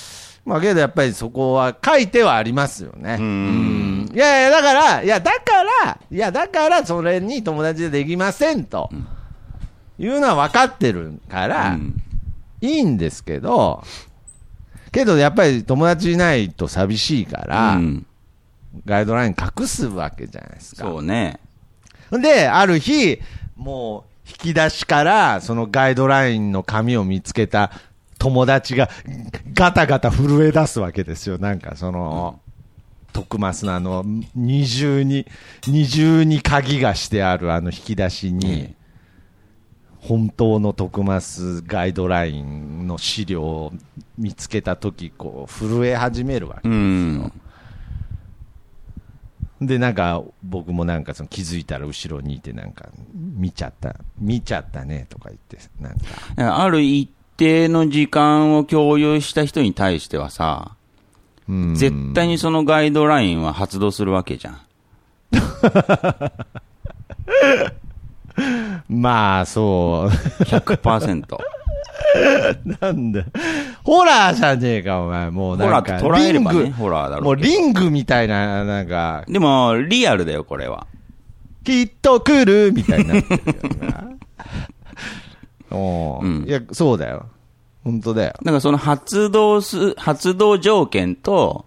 [SPEAKER 2] まあけどやっぱりそこは書いてはありますよね。
[SPEAKER 3] うん
[SPEAKER 2] うんいやいや、だから、いや、だから、いや、だからそれに友達でできませんと、いうのは分かってるから、
[SPEAKER 3] うん
[SPEAKER 2] いいんですけど、けどやっぱり友達いないと寂しいから、
[SPEAKER 3] うん
[SPEAKER 2] ガイドライン隠すわけじゃないですか。
[SPEAKER 3] そうね。
[SPEAKER 2] で、ある日、もう、引き出しから、そのガイドラインの紙を見つけた友達が、ガタガタ震え出すわけですよ。なんか、その、徳マスのあの、二重に、二重に鍵がしてあるあの引き出しに、本当の徳マスガイドラインの資料を見つけたとき、こう、震え始めるわけ
[SPEAKER 3] う
[SPEAKER 2] ですよ。
[SPEAKER 3] ん。
[SPEAKER 2] で、なんか、僕もなんかその気づいたら後ろにいて、なんか、見ちゃった、見ちゃったねとか言って、なんか、
[SPEAKER 3] ある一定の時間を共有した人に対してはさ、
[SPEAKER 2] うん
[SPEAKER 3] 絶対にそのガイドラインは発動するわけじゃん。
[SPEAKER 2] まあ、そう。
[SPEAKER 3] 100%。
[SPEAKER 2] なんだ。ホラーじゃねえか、お前。もうなんか、
[SPEAKER 3] ホラーと捉えればね
[SPEAKER 2] リング
[SPEAKER 3] ホラーだろう
[SPEAKER 2] もうリングみたいな、なんか、
[SPEAKER 3] でも、リアルだよ、これは。
[SPEAKER 2] きっと来るみたいになってるよな。おう
[SPEAKER 3] うん
[SPEAKER 2] いや、そうだよ。本当だよ。
[SPEAKER 3] だからその発動す、発動条件と、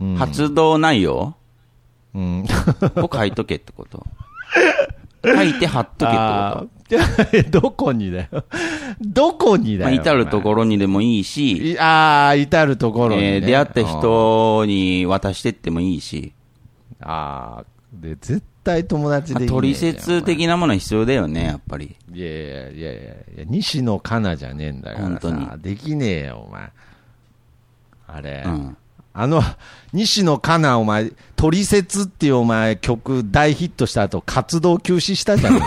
[SPEAKER 2] うん
[SPEAKER 3] 発動内容
[SPEAKER 2] うん。
[SPEAKER 3] を書いとけってこと？書いて貼っとけって
[SPEAKER 2] あ
[SPEAKER 3] こ
[SPEAKER 2] ー どこにだよ。どこに
[SPEAKER 3] と。まあ、
[SPEAKER 2] だよ。
[SPEAKER 3] 至るところにでもいいし、
[SPEAKER 2] いああ、至るところに、ね
[SPEAKER 3] えー出会った人に渡してってもいいし、
[SPEAKER 2] ああ、で、絶対友達
[SPEAKER 3] まあ
[SPEAKER 2] できねえ
[SPEAKER 3] 取説的なものは必要だよね、やっぱり。
[SPEAKER 2] いやいやいやいやいや、西野カナじゃねえんだからさ、できねえよ、お前。あれ、
[SPEAKER 3] うん。
[SPEAKER 2] あの、西野カナ、お前、取説っていうお前曲大ヒットした後、活動休止したじゃん。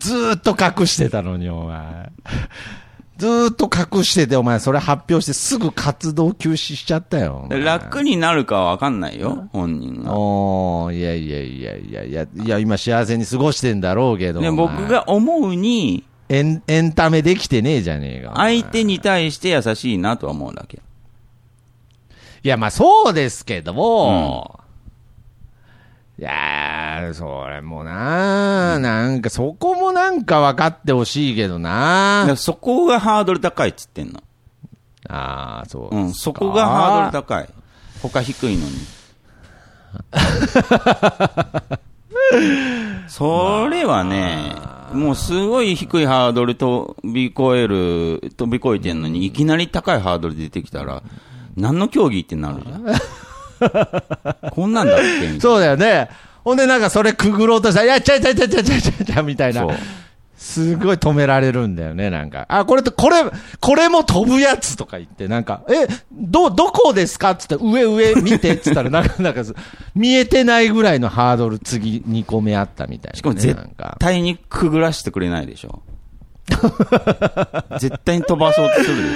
[SPEAKER 2] ずーっと隠してたのに、お前。ずーっと隠してて、お前、それ発表してすぐ活動休止しちゃったよ。
[SPEAKER 3] 楽になるかはわかんないよ、本人が。
[SPEAKER 2] おーいやいやいやいやいや、いや、今幸せに過ごしてんだろうけど。
[SPEAKER 3] で、
[SPEAKER 2] お前
[SPEAKER 3] 僕が思うに、
[SPEAKER 2] エン、エンタメできてねえじゃねえか。
[SPEAKER 3] 相手に対して優しいなとは思うだけ。
[SPEAKER 2] いや、まあそうですけども、いやー、それもな、なんかそこもなんか分かってほしいけどな。
[SPEAKER 3] そこがハードル高いっつってんの。
[SPEAKER 2] ああ、そう
[SPEAKER 3] うん、そこがハードル高い。他低いのに。それはね、もうすごい低いハードル飛び越える、飛び越えてんのに、いきなり高いハードル出てきたら、何の競技ってなるじゃん。こんなんだっけ
[SPEAKER 2] そうだよね。ほんでなんかそれくぐろうとしたら、いや、ちゃいちゃいちゃいちゃいちゃいちゃいちゃいみたいな
[SPEAKER 3] そう。
[SPEAKER 2] すごい止められるんだよね、なんか。あ、これと、これ、これも飛ぶやつとか言って、なんか、え、ど、どこですかっつって、上上見てっつったら、なんか、なんか、見えてないぐらいのハードル次2個目あったみたいな、ね。
[SPEAKER 3] しかも絶。対にくぐらしてくれないでしょ。絶対に飛ばそうとするでし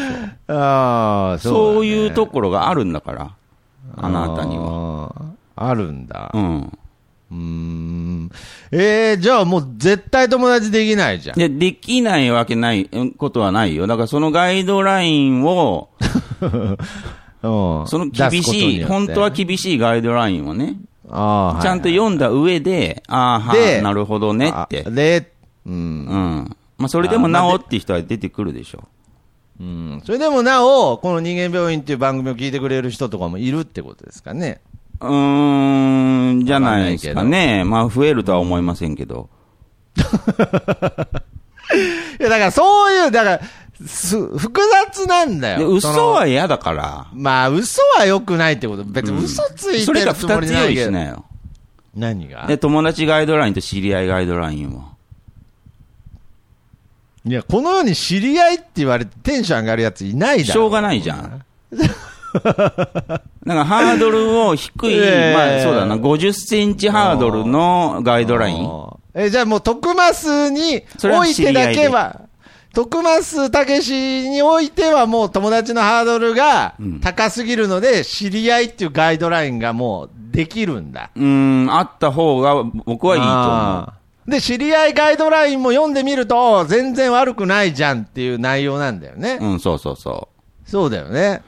[SPEAKER 3] ょ。
[SPEAKER 2] ああ、
[SPEAKER 3] そういうと
[SPEAKER 2] こ
[SPEAKER 3] ころがあるんだから、あなたには。
[SPEAKER 2] は。あるんだ。
[SPEAKER 3] うん。
[SPEAKER 2] うーん。えー、じゃあもう絶対友達できないじゃん。
[SPEAKER 3] で、できないわけない、うんことはないよ。だからそのガイドラインを、
[SPEAKER 2] うん。
[SPEAKER 3] その厳しい、本当は
[SPEAKER 2] き
[SPEAKER 3] 厳しいガイドラインをね、
[SPEAKER 2] あー
[SPEAKER 3] ちゃんと読んだ上で、ああ、は
[SPEAKER 2] で
[SPEAKER 3] あ、なるほどねって
[SPEAKER 2] あ。で、うん。
[SPEAKER 3] うん。まあ、それでもなおって人は出てくるでしょ。
[SPEAKER 2] うん。それでもなお、この人間病院っていう番組を聞いてくれる人とかもいるってことですかね。
[SPEAKER 3] うーん、じゃないですかね。まあ、増えるとは思いませんけど。
[SPEAKER 2] いや、だからそういう、だから、す、複雑なんだ
[SPEAKER 3] で
[SPEAKER 2] よ。
[SPEAKER 3] 嘘は嫌だから。
[SPEAKER 2] まあ、嘘は良くないってこと。別に嘘つい
[SPEAKER 3] それが
[SPEAKER 2] てるつも
[SPEAKER 3] 二つ用
[SPEAKER 2] りないけど。
[SPEAKER 3] 意しなよ。
[SPEAKER 2] 何が？
[SPEAKER 3] で、友達ガイドラインと知り合いガイドラインを。
[SPEAKER 2] いや、このように知り合いって言われてテンション上がるやついないだろ。
[SPEAKER 3] しょうがないじゃん。だからハードルを低い、
[SPEAKER 2] ええ
[SPEAKER 3] まあそうだな、50センチハードルのガイドライン？
[SPEAKER 2] え、じゃあもう、徳増においてだけは、徳増たけしにおいてはもう友達のハードルが
[SPEAKER 3] うん
[SPEAKER 2] 高すぎるので、知り合いっていうガイドラインがもうできるんだ。
[SPEAKER 3] うーん、あった方が僕はいいと思う。
[SPEAKER 2] で、知り合いガイドラインも読んでみると、全然悪くないじゃんっていう内容なんだよね。
[SPEAKER 3] うん、そうそうそ
[SPEAKER 2] そうだよね。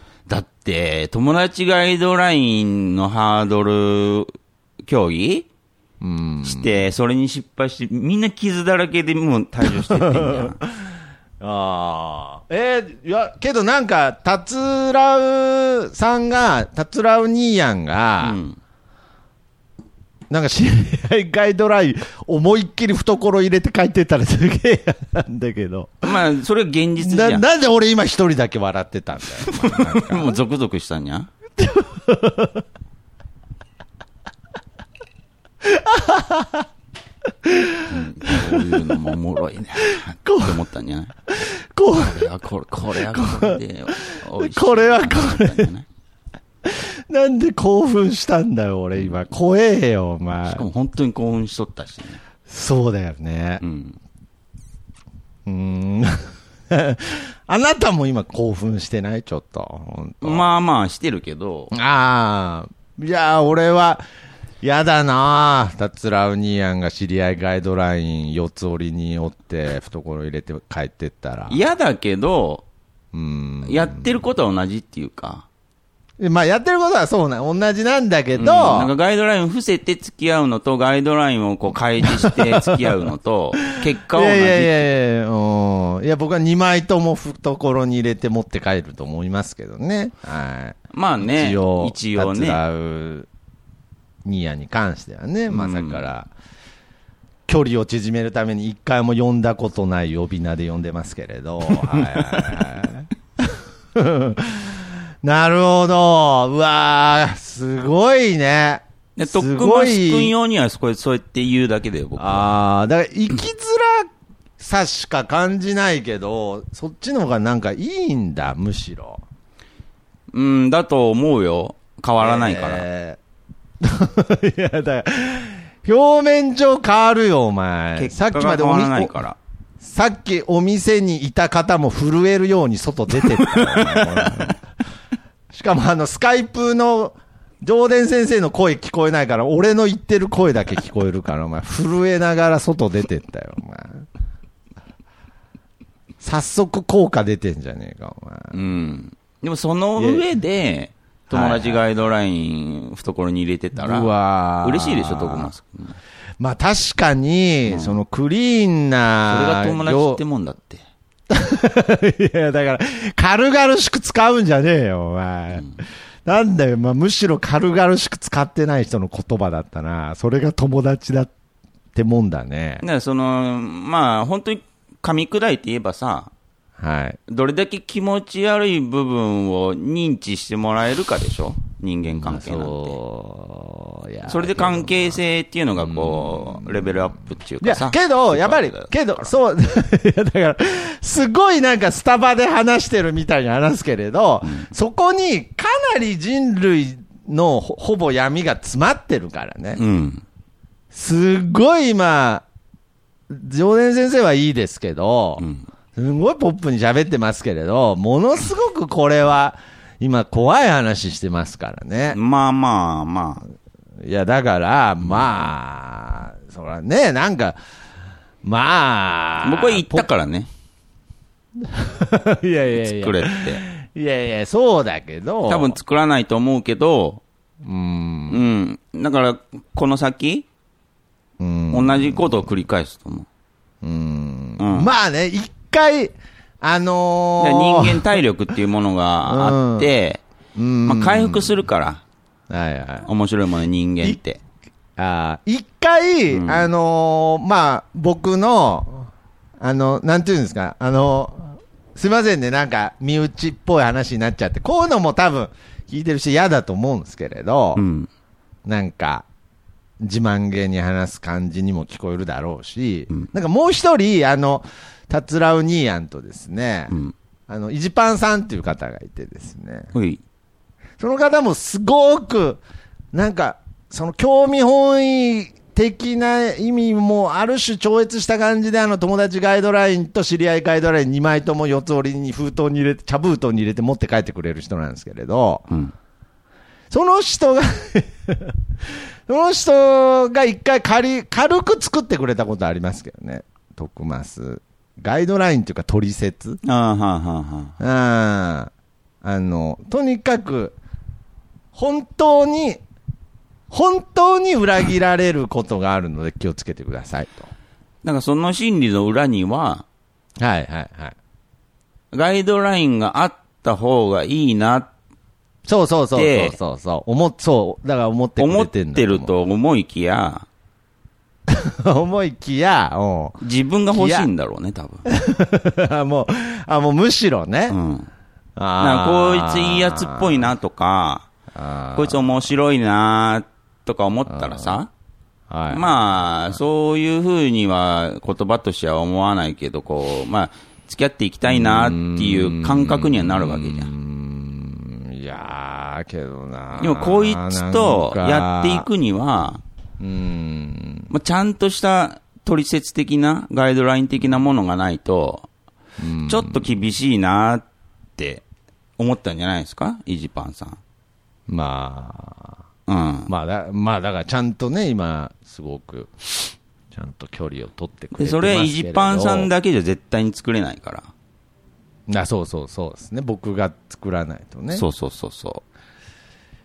[SPEAKER 3] 友達ガイドラインのハードル競技？
[SPEAKER 2] うん。
[SPEAKER 3] して、それに失敗して、みんな傷だらけでもう退場してってんじゃん。
[SPEAKER 2] ああ。えーいや、けどなんか、タツラウさんが、タツラウニーヤンが、
[SPEAKER 3] うん
[SPEAKER 2] なんか知り合いガイドライン、思いっきり懐入れて書いてたらすげえ嫌なんだけど。
[SPEAKER 3] まあ、それが現実じゃん。
[SPEAKER 2] ななんで俺今一人だけ笑ってたんだよ。
[SPEAKER 3] もうゾクゾクしたんじゃんうんこういうのもおもろいねって思ったんじゃない？
[SPEAKER 2] こ
[SPEAKER 3] これはこれ、これはこれで。
[SPEAKER 2] これはこれ
[SPEAKER 3] な
[SPEAKER 2] んで興奮したんだよ、俺今。怖えよ、お前
[SPEAKER 3] しか。も本当に興奮しとったしね。
[SPEAKER 2] そうだよね
[SPEAKER 3] う。ん。
[SPEAKER 2] うーん。あなたも今興奮してない？ちょっと。
[SPEAKER 3] まあまあしてるけど、
[SPEAKER 2] ああ、いや、俺は、やだなタツラウニーアンが知り合いガイドライン四つ折りに折って懐入れて帰ってったら。
[SPEAKER 3] 嫌だけど、
[SPEAKER 2] うん。
[SPEAKER 3] やってることは同じっていうか、
[SPEAKER 2] まあやってることはそうな、同じなんだけど、
[SPEAKER 3] うんなんかガイドラインを伏せて付き合うのと、ガイドラインをこう開示して 付き合うのと、結果はい同じ。
[SPEAKER 2] やいやいやいや、うん。いや、僕は2枚とも懐に入れて持って帰ると思いますけどね。はい。
[SPEAKER 3] まあね、
[SPEAKER 2] 一応、
[SPEAKER 3] 一応ね。
[SPEAKER 2] ニーアンに関してはね、まさから、距離を縮めるために一回も呼んだことない呼び名で呼んでますけれど。はいはいはい なるほど。うわー、すごいね。
[SPEAKER 3] です徳
[SPEAKER 2] ご
[SPEAKER 3] 松君用にはそこそうやって言うだけだよ、僕は。
[SPEAKER 2] ああ、だから生きづらさしか感じないけど、そっちの方がなんかいいんだ、むしろ。
[SPEAKER 3] うん、だと思うよ。変わらないから。
[SPEAKER 2] えー いや、だから、表面上変わるよ、お前。
[SPEAKER 3] 結
[SPEAKER 2] さっきまでおみ
[SPEAKER 3] 果が変わらないから。
[SPEAKER 2] さっきお店にいた方も震えるように外出てったしかもあの、スカイプの、上田先生の声聞こえないから、俺の言ってる声だけ聞こえるから、お前、震えながら外出てったよ、お前。早速効果出てんじゃねえか、お前。
[SPEAKER 3] うん。でもその上で、友達ガイドライン懐に入れてたら、
[SPEAKER 2] うわー
[SPEAKER 3] 嬉しいでしょ、徳松君。
[SPEAKER 2] まあ確かに、そのクリーン
[SPEAKER 3] そ
[SPEAKER 2] な、
[SPEAKER 3] れが友達ってもんだって。
[SPEAKER 2] いや、だから、軽々しく使うんじゃねえよ、お前。なんだよ、まあ、むしろ軽々しく使ってない人の言葉だったな。それが友達だってもんだね
[SPEAKER 3] だか。らその、まあ、本当に噛み砕いて言えばさ、
[SPEAKER 2] はい。
[SPEAKER 3] どれだけ気持ち悪い部分を認知してもらえるかでしょ？人間関係なんて。
[SPEAKER 2] そ
[SPEAKER 3] れで関係性っていうのがこう、レベルアップっていうかさ。、
[SPEAKER 2] けど、やっぱりけど、そう、いや、だから、すごいなんかスタバで話してるみたいに話すけれど、そこにかなり人類のほほぼ闇が詰まってるからね。
[SPEAKER 3] とうん。
[SPEAKER 2] すっごい今、常連先生はいいですけど、
[SPEAKER 3] うん。
[SPEAKER 2] すごいポップに喋ってますけれど、ものすごくこれは、今怖い話してますからね。
[SPEAKER 3] まあまあま
[SPEAKER 2] いや、だから、まあ、そらね、なんか、ま
[SPEAKER 3] あ。
[SPEAKER 2] あ。
[SPEAKER 3] 僕は言ったからね。
[SPEAKER 2] いやいやいや。
[SPEAKER 3] 作れって。
[SPEAKER 2] いやいや、そうだけど。
[SPEAKER 3] 多分作らないと思うけど、
[SPEAKER 2] うん。
[SPEAKER 3] うん。だから、この先、
[SPEAKER 2] うん。
[SPEAKER 3] 同じことを繰り返すと思う。
[SPEAKER 2] うん
[SPEAKER 3] うん
[SPEAKER 2] まあね、一回、あの
[SPEAKER 3] で
[SPEAKER 2] ー、
[SPEAKER 3] 人間体力っていうものがあって、
[SPEAKER 2] うん
[SPEAKER 3] まあ、回復するから、
[SPEAKER 2] はいはい。
[SPEAKER 3] 面白いもの、人間って。
[SPEAKER 2] あー一回、
[SPEAKER 3] うん
[SPEAKER 2] あのーまあ、僕の、あの、なんていうんですか、あのすいませんね、なんか、身内っぽい話になっちゃって、こういうのも多分、聞いてる人嫌だと思うんですけれど、
[SPEAKER 3] うん。
[SPEAKER 2] なんか、自慢げに話す感じにも聞こえるだろうし、
[SPEAKER 3] うん
[SPEAKER 2] なんかもう一人、あの、タツラウニーヤンとですね、
[SPEAKER 3] うん。
[SPEAKER 2] あの、イジパンさんっていう方がいてですね、
[SPEAKER 3] ほい。
[SPEAKER 2] その方もすごく、なんか、その興味本位的な意味もある種超越した感じで、あの友達ガイドラインと知り合いガイドライン2枚とも四つ折りに封筒に入れて、茶封筒に入れて持って帰ってくれる人なんですけれど、
[SPEAKER 3] うん。
[SPEAKER 2] その人がその人が一回軽軽く作ってくれたことありますけどね、徳マス。ガイドラインというか取説
[SPEAKER 3] ああ、はあ、はあ、はあ。
[SPEAKER 2] ああの、とにかく、本当に、本当に裏切られることがあるので気をつけてください
[SPEAKER 3] だからその心理の裏には、
[SPEAKER 2] と。はいはいはい。
[SPEAKER 3] ガイドラインがあった方がいいな
[SPEAKER 2] そうそうそう
[SPEAKER 3] で
[SPEAKER 2] そうそうそう。思っ、そう。だから思ってく
[SPEAKER 3] 思っ
[SPEAKER 2] れて
[SPEAKER 3] ると思いきや、
[SPEAKER 2] 思いきや、う
[SPEAKER 3] 自分が欲しいんだろうね、多分。
[SPEAKER 2] ん。もう、あ、もうむしろね。
[SPEAKER 3] うん。なん
[SPEAKER 2] あ
[SPEAKER 3] かこいついいやつっぽいなとか、こいつ面白いなとか思ったらさ、
[SPEAKER 2] はい。
[SPEAKER 3] まあ、そういうふうには言葉としては思わないけど、こう、まあ、付き合っていきたいなっていう感覚にはなるわけじゃん。
[SPEAKER 2] うんいやー、けどな
[SPEAKER 3] でも、こいつとやってい。くには、
[SPEAKER 2] うん。
[SPEAKER 3] まあ、ちゃんとした取説的なガイドライン的なものがないと、ちょっと厳しいなって思ったんじゃないですか？イジパンさん。
[SPEAKER 2] まあ、
[SPEAKER 3] うん。
[SPEAKER 2] まあだ、まあだからちゃんとね、今、すごく、ちゃんと距離を取ってくれて
[SPEAKER 3] で、そ
[SPEAKER 2] ますけれど
[SPEAKER 3] れ、イジパンさんだけじゃ絶対に作れないから。
[SPEAKER 2] あそうそうそうですね。僕が作らないとね。
[SPEAKER 3] そうそうそうそ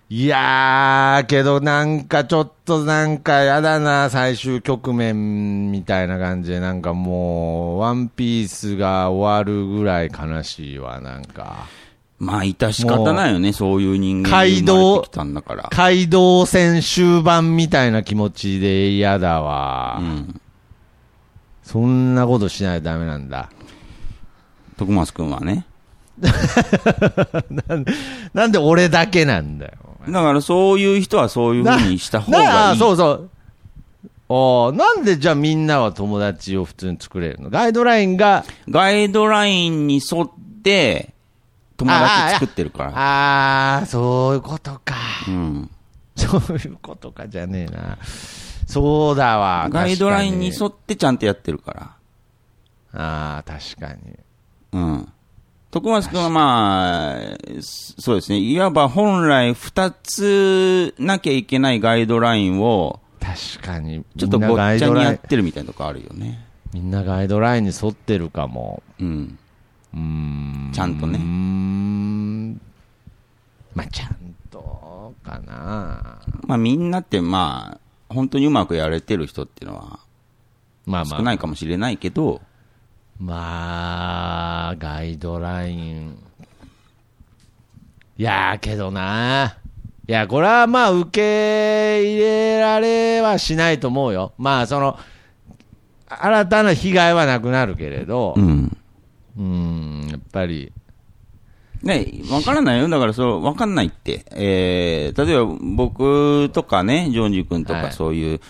[SPEAKER 2] いやー、けどなんかちょっとなんかやだな、最終局面みたいな感じで、なんかもう、ワンピースが終わるぐらい悲しいわ、なんか。
[SPEAKER 3] う。まあ、致し方ないよね、そういう人間
[SPEAKER 2] 街道
[SPEAKER 3] に生まれてきたんだから。
[SPEAKER 2] 街道戦終盤みたいな気持ちで嫌だわ。
[SPEAKER 3] うん。
[SPEAKER 2] そんなことしないとダメなんだ。
[SPEAKER 3] 徳松くんはね。
[SPEAKER 2] なんで俺だけなんだよ。
[SPEAKER 3] だからそういう人はそういうふうにした方
[SPEAKER 2] な
[SPEAKER 3] がいい。
[SPEAKER 2] あそうそう。おーなんでじゃあみんなは友達を普通に作れるの？ガイドラインが、
[SPEAKER 3] ガイドラインに沿って、友達作ってるから。
[SPEAKER 2] ああ、そういうことか。
[SPEAKER 3] うん。
[SPEAKER 2] そういうことかじゃねえな。そうだわ。
[SPEAKER 3] ガイドラインに沿ってちゃんとやってるから。
[SPEAKER 2] ああ、確かに。
[SPEAKER 3] うん。徳松くんはまあ、そうですね。いわば本来二つなきゃいけないガイドラインを、
[SPEAKER 2] 確かに。
[SPEAKER 3] ちょっとごっちゃにやってるみたいなとこあるよね。
[SPEAKER 2] みんなガイドラインに沿ってるかも。
[SPEAKER 3] うん。
[SPEAKER 2] うーん。
[SPEAKER 3] ちゃんとね
[SPEAKER 2] うーん。まあ、ちゃんとかな。
[SPEAKER 3] まあみんなってまあ、本当にうまくやれてる人っていうのは
[SPEAKER 2] まあまあ。
[SPEAKER 3] 少ないかもしれないけど、
[SPEAKER 2] まあ、ガイドライン。いやーけどな。いや、これはまあ、受け入れられはしないと思うよ。まあ、その、新たな被害はなくなるけれど
[SPEAKER 3] う、ん。
[SPEAKER 2] うん、やっぱり、
[SPEAKER 3] ね、わからないよ。だから、そう、わかんないって。えー、例えば僕とかね、ジョンジ君と
[SPEAKER 2] はい
[SPEAKER 3] かそういう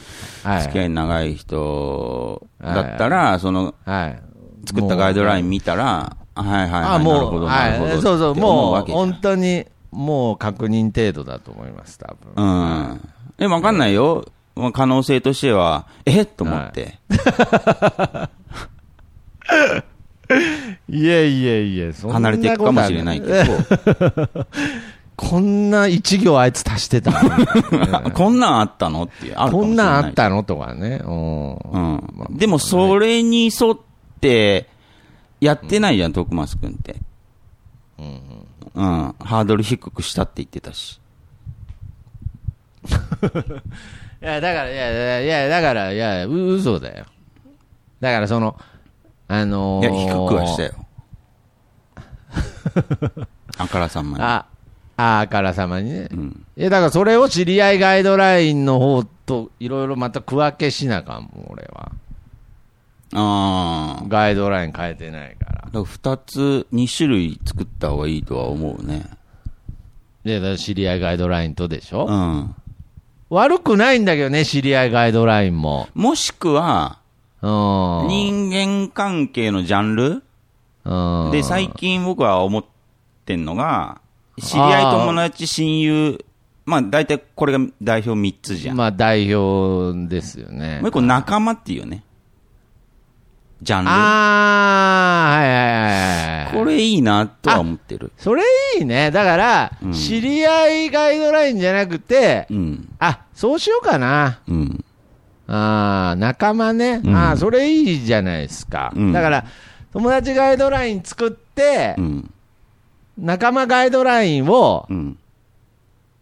[SPEAKER 2] はい
[SPEAKER 3] 付き合い長い人だったら、その、
[SPEAKER 2] はい。
[SPEAKER 3] 作ったガイドライン見たら、はいはいはい、
[SPEAKER 2] あ、もう、そうそう、もう、本当に、もう確認程度だと思います、多分。
[SPEAKER 3] うん。え、わかんないよ。まあ可能性としては、え？っと思って。
[SPEAKER 2] い えいえいえ、そんな
[SPEAKER 3] 離れていくかもしれないけど、
[SPEAKER 2] こんな一行あいつ足してたの
[SPEAKER 3] こんなんあったのってある。
[SPEAKER 2] こんなんあったのとかね。うん。
[SPEAKER 3] うん。でも、それに沿って、やってないじゃん、徳松くんって。うん。ハードル低くしたって言ってたし。
[SPEAKER 2] いや、だから、いや、いや、いやだから、いや、う嘘だよ。だから、その、あのー、
[SPEAKER 3] いや、低くはしたよ。あからさまに。
[SPEAKER 2] あ、ああからさまにね。
[SPEAKER 3] うん。
[SPEAKER 2] いや、だからそれを知り合いガイドラインの方と、いろいろまた区分けしなあかんもん、俺は。
[SPEAKER 3] ああ。
[SPEAKER 2] ガイドライン変えてないから。
[SPEAKER 3] だから二つ、二種類作った方がいいとは思うね。
[SPEAKER 2] で、だ知り合いガイドラインとでしょ、
[SPEAKER 3] うん。
[SPEAKER 2] 悪くないんだけどね、知り合いガイドラインも。
[SPEAKER 3] もしくは、
[SPEAKER 2] うん。
[SPEAKER 3] 人間関係のジャンル？
[SPEAKER 2] うん
[SPEAKER 3] で、最近僕は思ってんのが、知り合い、友達、親友、まあ大体これが代表3つじゃん。
[SPEAKER 2] まあ、代表ですよね。
[SPEAKER 3] もう一個仲間っていうね。ジャンル。
[SPEAKER 2] ああ、はいはいはいはい。
[SPEAKER 3] これいいなとは思ってる。
[SPEAKER 2] それいいね。だから、
[SPEAKER 3] うん
[SPEAKER 2] 知り合いガイドラインじゃなくて、
[SPEAKER 3] うん。
[SPEAKER 2] あ、そうしようかな。
[SPEAKER 3] うん。
[SPEAKER 2] ああ、仲間ね。
[SPEAKER 3] うん
[SPEAKER 2] ああ、それいいじゃないですか。
[SPEAKER 3] うん
[SPEAKER 2] だから、友達ガイドライン作って、
[SPEAKER 3] うん。
[SPEAKER 2] 仲間ガイドラインを
[SPEAKER 3] うん。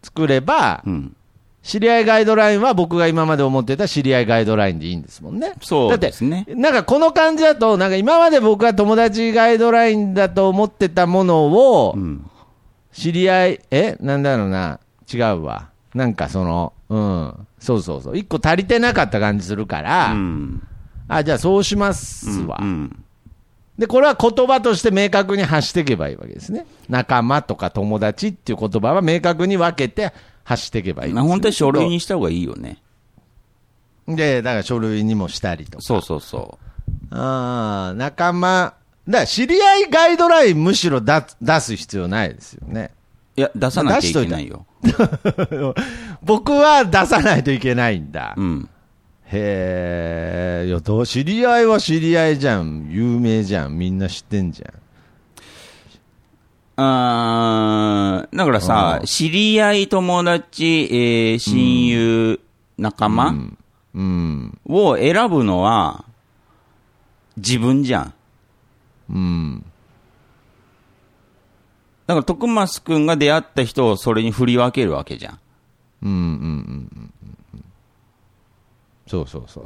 [SPEAKER 2] 作れば、
[SPEAKER 3] うん。
[SPEAKER 2] 知り合いガイドラインは僕が今まで思ってた知り合いガイドラインでいいんですもんね。
[SPEAKER 3] そうですね
[SPEAKER 2] だって、なんかこの感じだと、なんか今まで僕は友達ガイドラインだと思ってたものを
[SPEAKER 3] う、ん。
[SPEAKER 2] 知り合い、えなんだろうな。違うわ。なんかその、うん。そうそうそう。一個足りてなかった感じするから、
[SPEAKER 3] うん。
[SPEAKER 2] あ、じゃあそうしますわ。
[SPEAKER 3] うん。
[SPEAKER 2] で、これは言葉として明確に発していけばいいわけですね。仲間とか友達っていう言葉は明確に分けて発していけばいいんですよ
[SPEAKER 3] 本当に書類にした方がいいよね。
[SPEAKER 2] で、だから書類にもしたりとか。
[SPEAKER 3] そうそうそ
[SPEAKER 2] ああ、仲間。だから知り合いガイドラインむしろ出出す必要ないですよね。
[SPEAKER 3] う。いや、出さなきゃいけないよ。
[SPEAKER 2] 僕は出さないといけないんだ。
[SPEAKER 3] うん。
[SPEAKER 2] へえ、いや、どう、知り合いは知り合いじゃん。有名じゃん。みんな知ってんじゃん。
[SPEAKER 3] あーだからさ、知り合い、友達、えー親友、仲間
[SPEAKER 2] うん。
[SPEAKER 3] を選ぶのは、自分じゃん。
[SPEAKER 2] うん。
[SPEAKER 3] だから、徳松くんが出会った人をそれに振り分けるわけじゃん。
[SPEAKER 2] うんうんうんうんうん。そうそうそ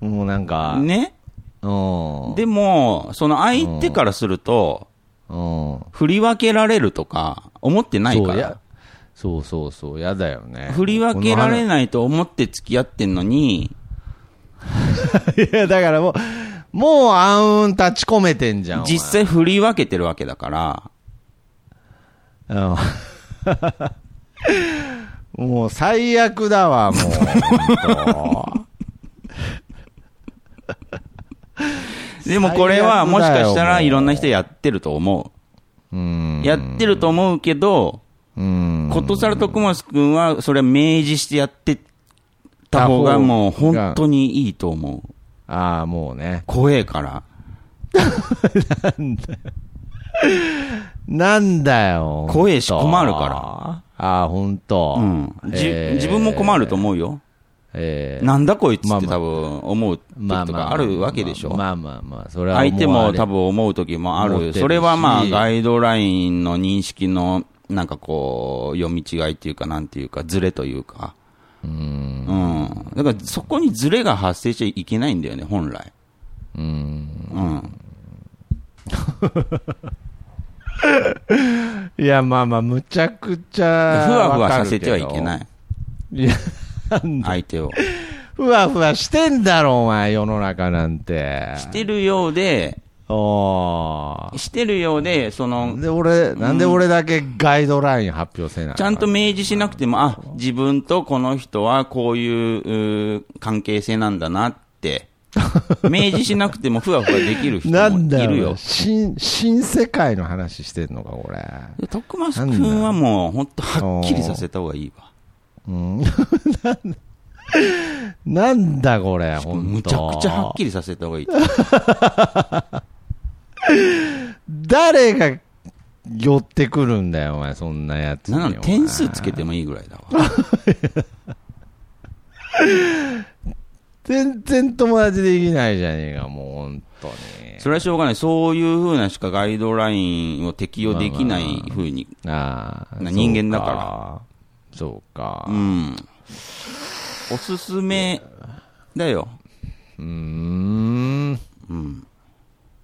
[SPEAKER 2] う。もうなんか、
[SPEAKER 3] ね？
[SPEAKER 2] うん。
[SPEAKER 3] でも、その相手からすると、
[SPEAKER 2] うん。
[SPEAKER 3] 振り分けられるとか、思ってないから。
[SPEAKER 2] そうそうそう、やだよね。
[SPEAKER 3] 振り分けられ
[SPEAKER 2] い。
[SPEAKER 3] ないと思って付き合ってんのに、
[SPEAKER 2] いや、だからもう、もう暗雲立ち込めてんじゃん。
[SPEAKER 3] 実際振り分けてるわけだから、
[SPEAKER 2] うん もう最悪だわ、もう。本
[SPEAKER 3] でもこれはもしかしたらいろんな人やってると思
[SPEAKER 2] 当うん
[SPEAKER 3] う。やってると思うけど、
[SPEAKER 2] うん。
[SPEAKER 3] ことさら徳松くんはそれは明示してやってた方がもう本当にいいと思う。
[SPEAKER 2] ああ、もうね。
[SPEAKER 3] 怖えから。
[SPEAKER 2] なんだよ。
[SPEAKER 3] 怖えし
[SPEAKER 2] ほんと
[SPEAKER 3] 困るから。
[SPEAKER 2] ああ、ほんと。
[SPEAKER 3] うん。じ
[SPEAKER 2] えー
[SPEAKER 3] 自分も困ると思うよ。
[SPEAKER 2] えー
[SPEAKER 3] なんだこいつって多分思う時とかあるわけでしょ。
[SPEAKER 2] まあまあまあ、それは
[SPEAKER 3] 相手も多
[SPEAKER 2] 分。
[SPEAKER 3] 分思う時もある。それはまあガイドラインの認識のなんかこう、読み違いっていうかなんていうか、ズレというか。
[SPEAKER 2] うん。
[SPEAKER 3] うん。だからそこにズレが発生しちゃいけないんだよね、本来。
[SPEAKER 2] うん。
[SPEAKER 3] うん。
[SPEAKER 2] い いや、まあまあ、むちゃくち
[SPEAKER 3] ふ
[SPEAKER 2] ゃ。
[SPEAKER 3] わふわさせてはいけないい。
[SPEAKER 2] いや、
[SPEAKER 3] 相手を。
[SPEAKER 2] ふわふわしてんだろ、お前、世の中なんて。
[SPEAKER 3] してるようで、してるようで、その、
[SPEAKER 2] で、俺、なんで俺だけガイドライン発表せなあか
[SPEAKER 3] ちゃんと明示しなくても、あ、自分とこの人はこういう関係性なんだなって、明示しなくてもふわふわできる人も
[SPEAKER 2] なんだ
[SPEAKER 3] いるよ
[SPEAKER 2] よ。。新、新世界の話してんのか、これ。
[SPEAKER 3] で徳松君はもう本当はっきりさせた方がいいわ。
[SPEAKER 2] うん。なんだ、これ、ほんと。
[SPEAKER 3] むちゃくちゃはっきりさせた方がいい。
[SPEAKER 2] 誰が寄ってくるんだよ、お前、そんなやつに。
[SPEAKER 3] なの点数つけてもいいぐらいだわ。
[SPEAKER 2] 全然友達できないじゃねえか、もう、本当に。
[SPEAKER 3] それはしょうがない。そういうふうなしかガイドラインを適用できないふうに。
[SPEAKER 2] ああ。
[SPEAKER 3] な人間だから
[SPEAKER 2] ら。そうか。
[SPEAKER 3] う。ん。おすすめだよ。
[SPEAKER 2] うーん。
[SPEAKER 3] うん。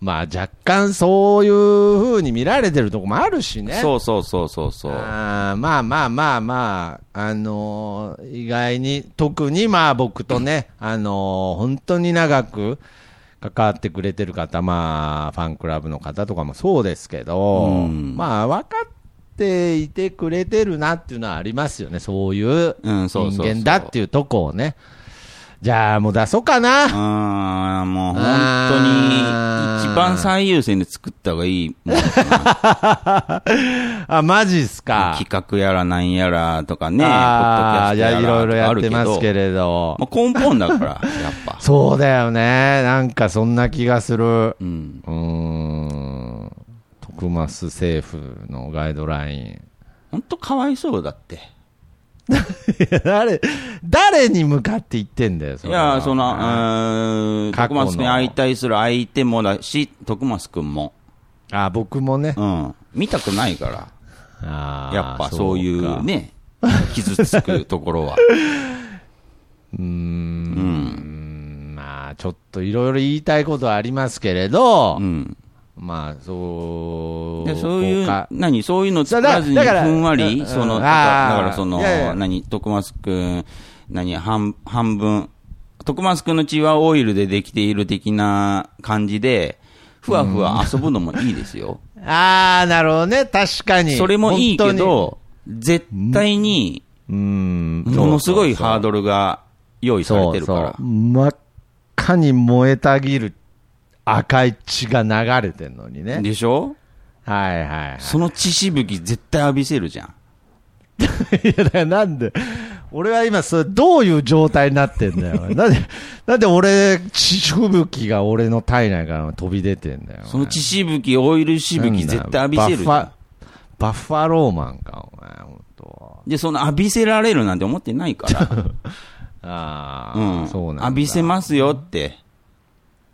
[SPEAKER 2] まあ、若干そういう風に見られてるとこもあるしね。
[SPEAKER 3] そうそうそうそうそう。
[SPEAKER 2] あーまあまあまあまあ、あのー意外に、特にまあ僕とね、あのー本当に長く関わってくれてる方、まあ、ファンクラブの方とかもそうですけど、
[SPEAKER 3] うん
[SPEAKER 2] まあ、分かっていてくれてるなっていうのはありますよね、そういう
[SPEAKER 3] うんそうそうそう
[SPEAKER 2] 人間だっていうとこをね。じゃあもう出そうかな。
[SPEAKER 3] あーもう本当に、一番最優先で作った方がいいもん
[SPEAKER 2] あ、マジっすか。
[SPEAKER 3] 企画やらなんやらとかね、ポ
[SPEAKER 2] ああ、
[SPEAKER 3] ッドキ
[SPEAKER 2] いろいろやってますけ
[SPEAKER 3] れ
[SPEAKER 2] れど。
[SPEAKER 3] もう根本だから、やっぱ。
[SPEAKER 2] そうだよね。なんかそんな気がする。
[SPEAKER 3] うん。
[SPEAKER 2] うーん。徳マス政府のガイドライン。
[SPEAKER 3] 本当かわいそうだって。
[SPEAKER 2] 誰、誰に向かって言ってんだよ、そ
[SPEAKER 3] い
[SPEAKER 2] れは
[SPEAKER 3] や、その、うーん、
[SPEAKER 2] 過去の
[SPEAKER 3] 徳松君に相対する相手もだし、徳松君も。
[SPEAKER 2] あ、僕もね。
[SPEAKER 3] うん。見たくないから。
[SPEAKER 2] あー
[SPEAKER 3] やっぱそういう。ね、傷つくところは。
[SPEAKER 2] うーん。
[SPEAKER 3] うん。
[SPEAKER 2] まあ、ちょっといろいろ言いたいことはありますけれど、
[SPEAKER 3] うん。
[SPEAKER 2] まあ、そう。
[SPEAKER 3] でそういう何、そういうの作らずにふんわ
[SPEAKER 2] う
[SPEAKER 3] り、
[SPEAKER 2] ん
[SPEAKER 3] その、
[SPEAKER 2] うん
[SPEAKER 3] だからその何、徳松くん、何、半、半分、徳松くんの血はオイルでできている的な感じで、ふわふわ遊ぶのもいいですよ。
[SPEAKER 2] ああ、なるほどね。確かに。
[SPEAKER 3] それもいいけど、絶対に、
[SPEAKER 2] うん。
[SPEAKER 3] ものすごいハー
[SPEAKER 2] ル
[SPEAKER 3] ドルが用意されてるから。
[SPEAKER 2] そうそう真っ赤に燃えたぎる赤い血が流れてんのにね。
[SPEAKER 3] でしょ？
[SPEAKER 2] はいはいはい。
[SPEAKER 3] その血しぶき絶対浴びせるじゃん。
[SPEAKER 2] いや、だからなんで、俺は今、それ、どういう状態になってんだよ。なんで、なんで俺、血しぶきが俺の体内から飛び出てんだよ。
[SPEAKER 3] その血しぶき、オイルしぶき絶対浴びせる
[SPEAKER 2] バッファ。バッファローマンか、お前、本当。
[SPEAKER 3] で、その浴びせられるなんて思ってないから。
[SPEAKER 2] ああ、
[SPEAKER 3] うん。
[SPEAKER 2] そうなんだ。
[SPEAKER 3] 浴びせますよって。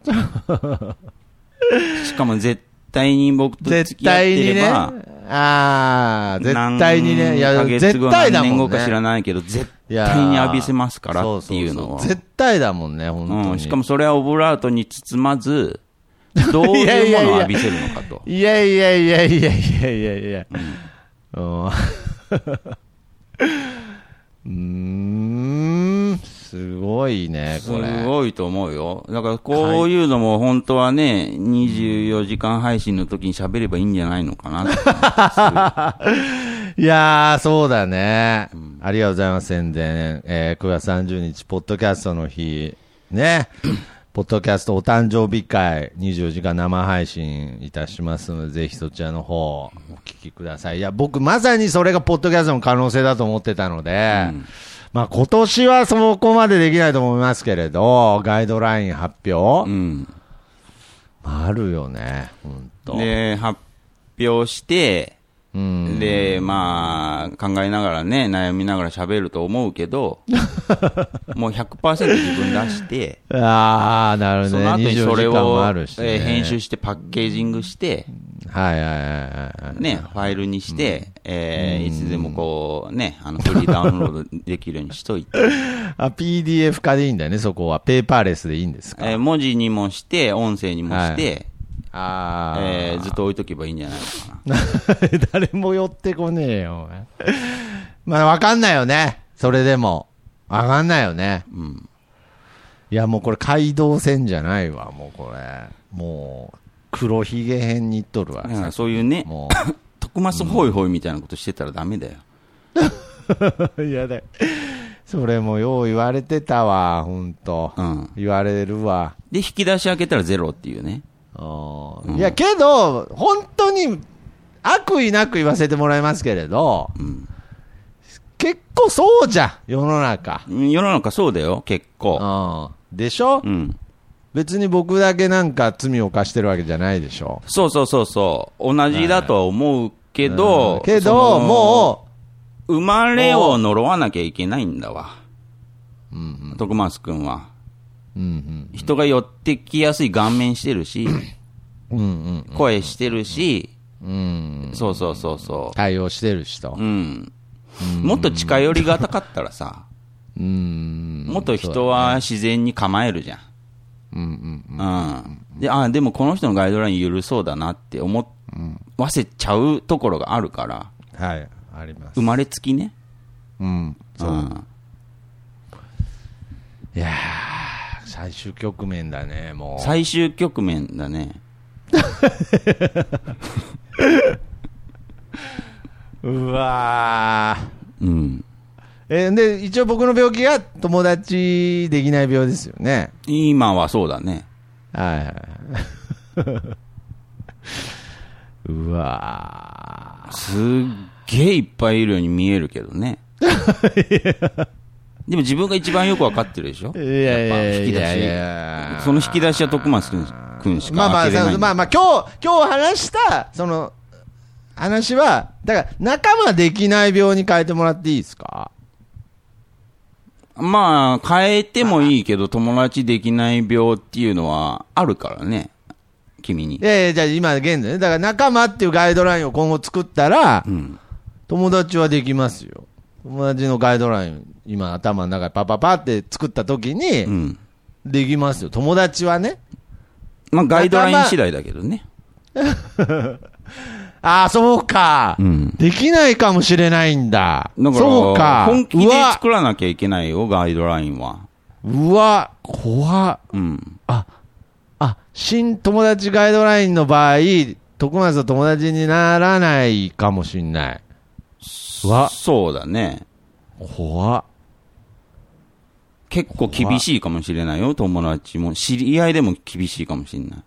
[SPEAKER 3] しかも絶対に僕と付
[SPEAKER 2] 絶
[SPEAKER 3] き合っ
[SPEAKER 2] 対にね。
[SPEAKER 3] てれば、
[SPEAKER 2] ああ、絶対にね。いや、絶
[SPEAKER 3] 後
[SPEAKER 2] 対だもんね。
[SPEAKER 3] 何年後か知らないけど、絶対に浴びせますからっていうのを。
[SPEAKER 2] そそそ絶対だもんね、本当に。
[SPEAKER 3] うん。しかもそれはオブラートに包まず、どういうものを浴びせるのかと。
[SPEAKER 2] いやいやいやいやいやいやいや。うん。うーん、すごいね、
[SPEAKER 3] す
[SPEAKER 2] これ。
[SPEAKER 3] ごいと思うよ。だからこういうのも本当はね、24時間配信の時に喋ればいいんじゃないのかな
[SPEAKER 2] いやー、そうだね。ありがとうございます、宣伝。えー9月30日、ポッドキャストの日、ね。ポッドキャストお誕生日会、24時間生配信いたしますので、ぜひそちらの方、お聞きください。いや、僕、まさにそれがポッドキャストの可能性だと思ってたので、まあ、今年はそこまでできないと思いますけれど、ガイドライン発表、
[SPEAKER 3] うん。
[SPEAKER 2] あるよね、本当。
[SPEAKER 3] で、発表して、
[SPEAKER 2] うん。
[SPEAKER 3] で、まあ、考えながらね、悩みながら喋ると思うけど、もう100%自分出して、
[SPEAKER 2] ああ、なるほどね。
[SPEAKER 3] その後にそれ
[SPEAKER 2] 24時間も
[SPEAKER 3] を、
[SPEAKER 2] ね
[SPEAKER 3] えー編集してパッケージングして、
[SPEAKER 2] はいはいはいはい。
[SPEAKER 3] ね、ファイルにして、えーいつでもこう、ね、あの、フリーダウンロードできるようにしといて、
[SPEAKER 2] あ、PDF 化でいいんだよね、そこは。ペーパーレスでいいんですか？
[SPEAKER 3] えー文字にもして、音声にもして、
[SPEAKER 2] あー
[SPEAKER 3] えーずっと置いとけばいいんじゃないのかな。
[SPEAKER 2] 誰も寄ってこねえよ。まあ、わかんないよね。それでも。わかんないよね。
[SPEAKER 3] うん。
[SPEAKER 2] いや、もうこれ街道線じゃないわ、もうこれ。もう、黒ひげ編に行っとるわ。
[SPEAKER 3] だからそういうね、
[SPEAKER 2] も
[SPEAKER 3] 徳マスホイホイみたいなことしてたらダメだよ。
[SPEAKER 2] う。いやだ。それもよう言われてたわ、ほんと。
[SPEAKER 3] うん。
[SPEAKER 2] 言われるわ。
[SPEAKER 3] で、引き出し開けたらゼロっていうね。
[SPEAKER 2] うんいや、けど、本当に悪意なく言わせてもらいますけれど、
[SPEAKER 3] うん。
[SPEAKER 2] 結構そうじゃん、世の中。
[SPEAKER 3] うん世の中そうだよ、結構。
[SPEAKER 2] うん。でしょ、
[SPEAKER 3] うん。
[SPEAKER 2] 別に僕だけなんか罪を犯してるわけじゃないでしょ。
[SPEAKER 3] そうそうそうそう。同じだとは思うけ
[SPEAKER 2] う
[SPEAKER 3] ど
[SPEAKER 2] ん、け
[SPEAKER 3] そ
[SPEAKER 2] ど、
[SPEAKER 3] の
[SPEAKER 2] も
[SPEAKER 3] 生まれを呪わなきゃいけないんだわ。
[SPEAKER 2] う、うん
[SPEAKER 3] 徳松くんは。人が寄ってきやすい顔面してるし、声してるし、
[SPEAKER 2] うん、うん。
[SPEAKER 3] そうそうそうそ
[SPEAKER 2] 対応してる人
[SPEAKER 3] う。う。ん。もっと近寄りがたかったらさ、
[SPEAKER 2] うん。
[SPEAKER 3] もっと人は自然に構えるじゃん。
[SPEAKER 2] うん、うん、
[SPEAKER 3] うん。で、あ、でもこの人のガイドライン緩そうだなって思わせちゃうところがあるから、
[SPEAKER 2] はい、あります
[SPEAKER 3] 生。まれつきね。
[SPEAKER 2] うん。そう。
[SPEAKER 3] ん。
[SPEAKER 2] いやー、最終局面だね、もう。
[SPEAKER 3] 最終局面だね。
[SPEAKER 2] うわー。
[SPEAKER 3] うん。
[SPEAKER 2] えーで、一応僕の病気が友達できない病ですよね。
[SPEAKER 3] 今はそうだね。
[SPEAKER 2] はいはい。うわ
[SPEAKER 3] すっげえいっぱいいるように見えるけどね。でも自分が一番よくわかってるでしょ？
[SPEAKER 2] ー。いやいや
[SPEAKER 3] やっぱ引き出し
[SPEAKER 2] いやいや
[SPEAKER 3] その引き出しは徳松くんくんしか
[SPEAKER 2] まあまあ、
[SPEAKER 3] 開けれない。
[SPEAKER 2] まあまあ、今日、今日話した、その、話は、だから、仲間できない病に変えてもらっていいですか？
[SPEAKER 3] まあ、変えてもいいけど、友達できない病っていうのはあるからね。君に
[SPEAKER 2] い。やいや、じゃあ今現在ね。だから仲間っていうガイドラインを今後作ったら
[SPEAKER 3] う、ん。
[SPEAKER 2] 友達はできますよ。友達のガイドライン、今頭の中でパパパって作った時
[SPEAKER 3] う
[SPEAKER 2] に、
[SPEAKER 3] ん。
[SPEAKER 2] できますよ。友達はね。
[SPEAKER 3] まあ、ガイドライン次第だけどね。
[SPEAKER 2] ああ、そうか、
[SPEAKER 3] うん。
[SPEAKER 2] できないかもしれないんだ。
[SPEAKER 3] だから、
[SPEAKER 2] そうか。
[SPEAKER 3] 本気で
[SPEAKER 2] うわ、
[SPEAKER 3] 作らなきゃいけないよ、ガイドラインは。
[SPEAKER 2] うわ、怖っ
[SPEAKER 3] うん。
[SPEAKER 2] あ、あ、新友達ガイドラインの場合、徳松と友達にならないかもしんない。うわ、
[SPEAKER 3] そうだね。
[SPEAKER 2] 怖っ
[SPEAKER 3] 結構厳しいかもしれないよ、友達も。知り合いでも厳しいかもしれない。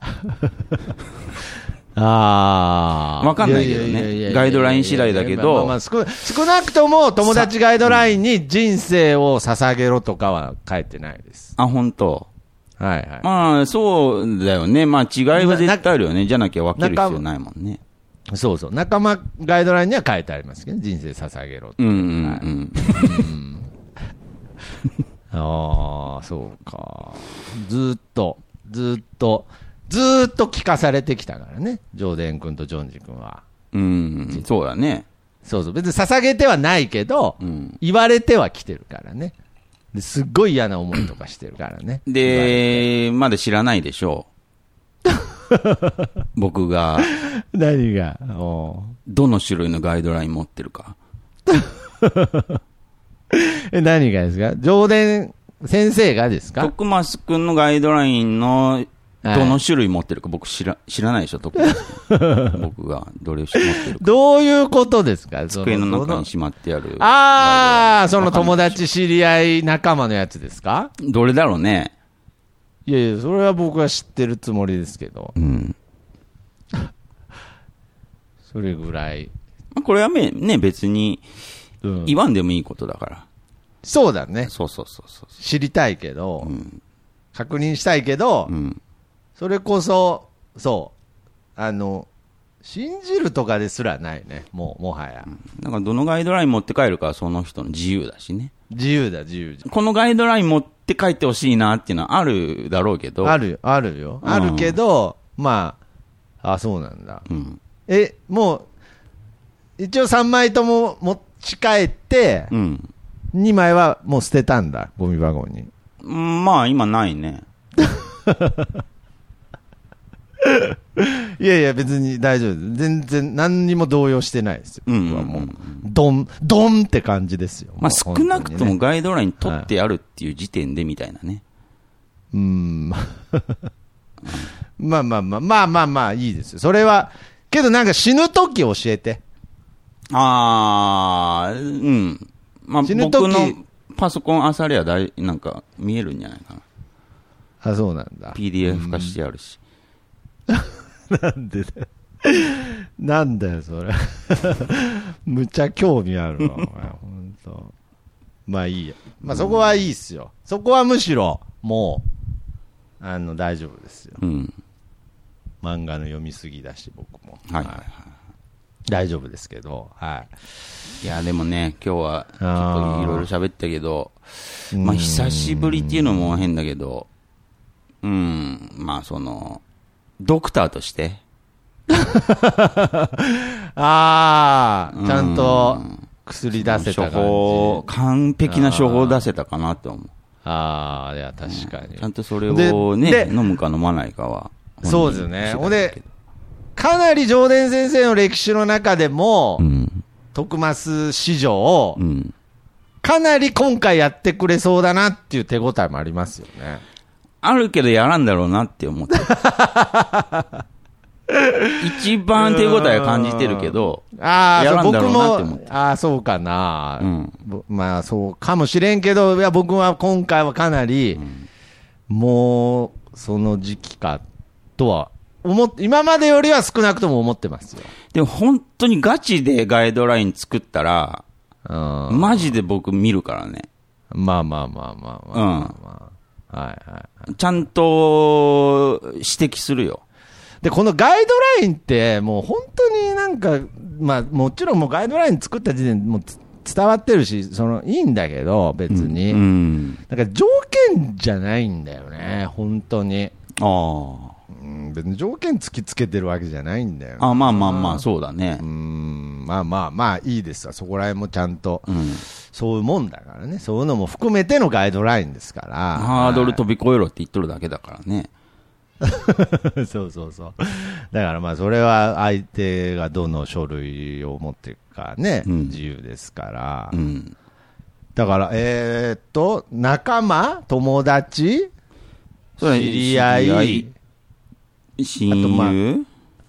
[SPEAKER 2] ああ。
[SPEAKER 3] わかんないけどねガイドライン次第だけど
[SPEAKER 2] まあまあまあ少少なくとも友達ガイドラインに人生を捧げろとかは書いてないです。
[SPEAKER 3] あ、本当。
[SPEAKER 2] はいはい。
[SPEAKER 3] まあ、そうだよね。まあ、違いは絶対あるよね。じゃなきゃ分ける必要ないもんね。
[SPEAKER 2] そうそう。仲間ガイドラインには書いてありますけど、人生捧げろって
[SPEAKER 3] うんうんうん。
[SPEAKER 2] ああ、そうか。ずーっと、ずーっと、ずーっと聞かされてきたからね。ジョーデン君とジョンジ君は。
[SPEAKER 3] うん、そうだね。
[SPEAKER 2] そうそう。別に捧げてはないけど、
[SPEAKER 3] うん。
[SPEAKER 2] 言われては来てるからね。ですっごい嫌な思いとかしてるからね。
[SPEAKER 3] で、まだ知らないでしょう。僕が、
[SPEAKER 2] 何が？お
[SPEAKER 3] どの種類のガイドライン持ってるか。
[SPEAKER 2] う え、何がですか？上田先生がですか？
[SPEAKER 3] 徳松くんのガイドラインの、
[SPEAKER 2] はい
[SPEAKER 3] どの種類持ってるか僕知ら、知らないでしょ、徳松君 僕がどれを持ってるか。
[SPEAKER 2] どういうことですか？そ
[SPEAKER 3] 机の
[SPEAKER 2] そ
[SPEAKER 3] 中にしまってある。
[SPEAKER 2] ああ、その友達、知り合い、仲間のやつですか？
[SPEAKER 3] ょ。どれだろうね。
[SPEAKER 2] いやいや、それは僕は知ってるつもりですけど、
[SPEAKER 3] うん。
[SPEAKER 2] それぐらい。
[SPEAKER 3] まあこれはね、ね別に
[SPEAKER 2] うん
[SPEAKER 3] 言わんでもいいことだから。
[SPEAKER 2] そうだね。
[SPEAKER 3] そうそうそうそう。
[SPEAKER 2] 知りたいけど、
[SPEAKER 3] うん。
[SPEAKER 2] 確認したいけど、
[SPEAKER 3] うん。
[SPEAKER 2] それこそ、そう、あの、信じるとかですらないね、もう、もはや。
[SPEAKER 3] だからどのガイドライン持って帰るかはその人の自由だしね。
[SPEAKER 2] 自由だ、自由。
[SPEAKER 3] このガイドライン持って帰ってほしいなっていうのはあるだろうけど。
[SPEAKER 2] あるよ、あるよ。
[SPEAKER 3] うん
[SPEAKER 2] あるけど、まあ、あ、そうなんだ。
[SPEAKER 3] うん。
[SPEAKER 2] え、もう、一応3枚とも持ち帰って、
[SPEAKER 3] うん。
[SPEAKER 2] 2枚はもう捨てたんだ、ゴミ箱に。
[SPEAKER 3] うんまあ今ないね。
[SPEAKER 2] いやいや、別に大丈夫です。全然、何にも動揺してないですよ。
[SPEAKER 3] うん
[SPEAKER 2] 僕はもう、ドン、ドンって感じですよ。
[SPEAKER 3] まあ、少なくともガイドライン取ってやるっていう時点でみたいなね。
[SPEAKER 2] うん。まあまあ まあ、まあまあまあ、いいですよ。それは、けどなんか死ぬ時教えて。
[SPEAKER 3] あー、うん。まあ、
[SPEAKER 2] 死ぬ時
[SPEAKER 3] 僕のパソコンあさりゃだい、なんか見えるんじゃないかな。
[SPEAKER 2] あ、そうなんだ。
[SPEAKER 3] PDF 化してあるし。
[SPEAKER 2] なんでだよ。なんだよ、それ。むちゃ興味あるわ、お前、ほんと。まあいいや。まあそこはいいっすよ。そこはむしろ、もう、あの、大丈夫ですよ。
[SPEAKER 3] うん。
[SPEAKER 2] 漫画の読みすぎだし、僕も。
[SPEAKER 3] はいはいは
[SPEAKER 2] 大丈夫ですけど、はい。
[SPEAKER 3] い。いや、でもね、今日は、ちょっといろいろ喋ったけど、
[SPEAKER 2] うん
[SPEAKER 3] まあ、久しぶりっていうのも変だけど、うん、まあ、その、ドクターとして、
[SPEAKER 2] ああ、
[SPEAKER 3] うん
[SPEAKER 2] ちゃんと薬出せた
[SPEAKER 3] 処
[SPEAKER 2] 感
[SPEAKER 3] 方、
[SPEAKER 2] じ。
[SPEAKER 3] 完璧な処方出せたかなって思う。
[SPEAKER 2] ああ、いや、確かに。
[SPEAKER 3] ちゃんとそれをね、飲むか飲まないかは。
[SPEAKER 2] そうですよね。ほんで
[SPEAKER 3] ど、
[SPEAKER 2] かなり上田先生の歴史の中でも、
[SPEAKER 3] うん。
[SPEAKER 2] 徳増史上、
[SPEAKER 3] うん。
[SPEAKER 2] かなり今回やってくれそうだなっていう手応えもありますよね。
[SPEAKER 3] あるけどやらんだろうなって思って。一番手応え感じてるけど、
[SPEAKER 2] ああ、
[SPEAKER 3] やらんだろ
[SPEAKER 2] そう
[SPEAKER 3] なって思って
[SPEAKER 2] も、ああ、そうかな、
[SPEAKER 3] うん
[SPEAKER 2] ぼまあ、そうかもしれんけど、いや、僕は今回はかなり、もう、その時期か、とは、思っ、今までよりは少なくとも思ってますよ。
[SPEAKER 3] でも本当にガチでガイドライン作ったら、
[SPEAKER 2] うん。
[SPEAKER 3] マジで僕見るからね。
[SPEAKER 2] まあまあまあまあまあまあ、まあはいはい。
[SPEAKER 3] ちゃんと指摘するよ。
[SPEAKER 2] で、このガイドラインって、もう本当になんか、まあもちろんもうガイドライン作った時点でもうつ伝わってるし、その、いいんだけど、別に。
[SPEAKER 3] うん。
[SPEAKER 2] なんか条件じゃないんだよね、本当に。
[SPEAKER 3] あ
[SPEAKER 2] うん、別に条件突きつけてるわけじゃないんだよ、
[SPEAKER 3] あ。あまあまあまあ、そうだね
[SPEAKER 2] う。ん、まあまあまあいいですわ。そこら辺もちゃんと、
[SPEAKER 3] うん。
[SPEAKER 2] そういうもんだからね。そういうのも含めてのガイドラインですから。
[SPEAKER 3] ハードル飛び越えろって言っとるだけだからね。
[SPEAKER 2] そうそうそう。だからまあ、それは相手がどの書類を持っていくかね、
[SPEAKER 3] うん
[SPEAKER 2] 自由ですから。
[SPEAKER 3] うん。
[SPEAKER 2] だから、えーっと、仲間？友達？知り合い？
[SPEAKER 3] 親
[SPEAKER 2] あとまあ
[SPEAKER 3] 友